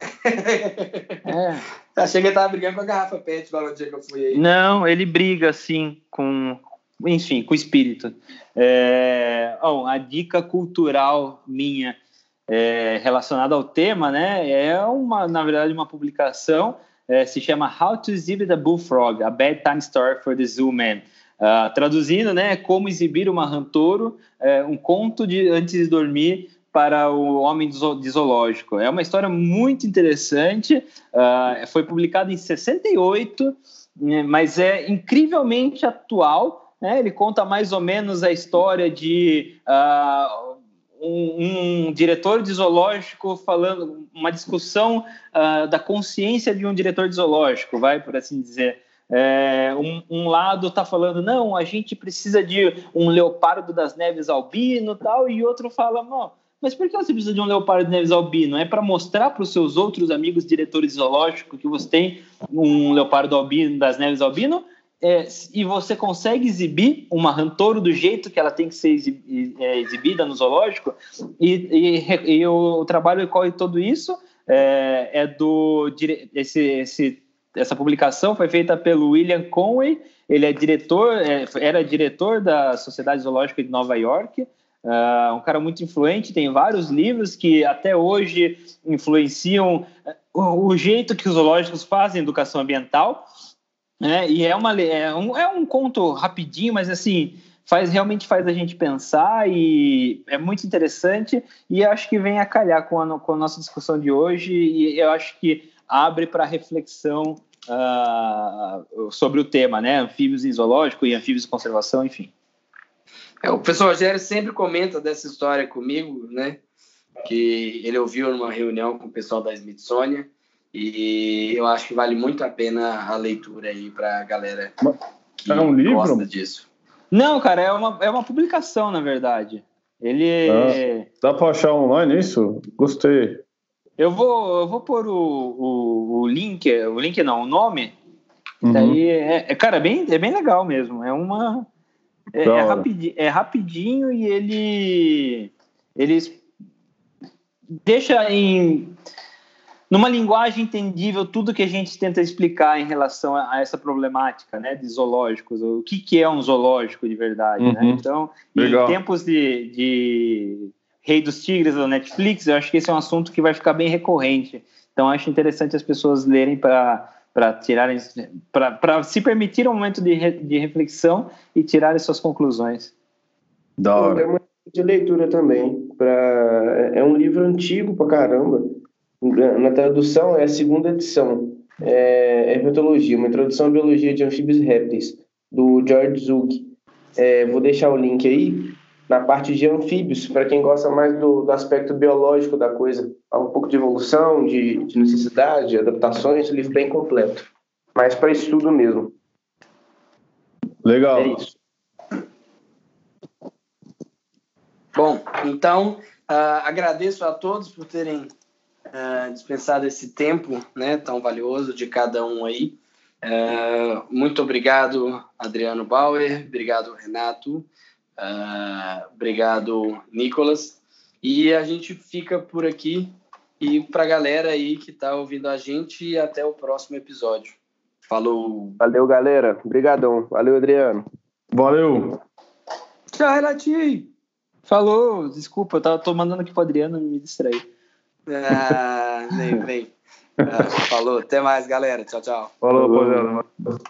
[laughs] é. Achei que ele tava brigando com a garrafa pet lá no dia que eu fui aí. Não, ele briga assim com. Enfim, com espírito. É... A dica cultural minha é, relacionada ao tema, né? É uma, na verdade, uma publicação. É, se chama How to Exhibit a Bullfrog, a Bedtime Story for the Zoo Man. Uh, traduzindo, né, como exibir uma rantoro, é, um conto de antes de dormir para o homem de zoológico. É uma história muito interessante, uh, foi publicado em 68, né, mas é incrivelmente atual. Né? Ele conta mais ou menos a história de uh, um, um, diretor de zoológico falando, uma discussão uh, da consciência de um diretor de zoológico, vai por assim dizer. É, um, um, lado está falando, não, a gente precisa de um leopardo das neves albino tal, e outro fala, não, mas por que você precisa de um leopardo das neves albino? É para mostrar para os seus outros amigos diretores zoológicos que você tem um leopardo albino das neves albino? É, e você consegue exibir uma rantoro do jeito que ela tem que ser é, exibida no zoológico? E, e, e o trabalho corre todo isso é, é do esse, esse essa publicação foi feita pelo William Conway, ele é diretor, é, era diretor da Sociedade Zoológica de Nova York, uh, um cara muito influente, tem vários livros que até hoje influenciam o, o jeito que os zoológicos fazem educação ambiental. Né? E é, uma, é, um, é um conto rapidinho, mas assim, faz realmente faz a gente pensar e é muito interessante e acho que vem a calhar com a, com a nossa discussão de hoje e eu acho que abre para reflexão uh, sobre o tema, né? Anfíbios em zoológico e anfíbios em conservação, enfim. É, o professor Rogério sempre comenta dessa história comigo, né? Que ele ouviu numa reunião com o pessoal da Smithsonian e eu acho que vale muito a pena a leitura aí para a galera que é um livro? gosta disso. Não, cara, é uma, é uma publicação, na verdade. Ele. Ah, dá para achar online isso? Gostei. Eu vou, eu vou pôr o, o, o link, o link não, o nome. Uhum. Daí é, é, cara, é bem, é bem legal mesmo. É uma. É, é, rapidinho, é rapidinho e ele. Eles deixa em numa linguagem entendível tudo que a gente tenta explicar em relação a, essa problemática, né, de zoológicos, o que, que é um zoológico de verdade, né? uhum. né? Então, Legal. em tempos de, de Rei dos Tigres da Netflix, eu acho que esse é um assunto que vai ficar bem recorrente. Então, acho interessante as pessoas lerem para para tirarem para se permitir um momento de, re, de reflexão e tirarem suas conclusões. Da hora. É uma de leitura também. Pra, é um livro antigo pra caramba. Na tradução é a segunda edição. É Herpetologia, uma introdução à biologia de anfíbios e répteis, do George Zug. É, vou deixar o link aí na parte de anfíbios, para quem gosta mais do, do, aspecto biológico da coisa. Fala um pouco de evolução, de, de necessidade, de adaptações, um livro bem completo. Mas para estudo mesmo. Legal. É isso. Bom, então uh, agradeço a todos por terem uh, dispensado esse tempo né, tão valioso de cada um aí. Uh, muito obrigado, Adriano Bauer. Obrigado, Renato. Uh, obrigado, Nicolas. E a gente fica por aqui. E para a galera aí que está ouvindo a gente, até o próximo episódio. Falou. Valeu, galera. Obrigadão. Valeu, Adriano. Valeu. Tchau, Renatinho. Falou. Desculpa, eu tava, tô mandando aqui pro Adriano me distrair. Ah, nem, nem. Ah, falou. Até mais, galera. Tchau, tchau. Falou, rapaziada.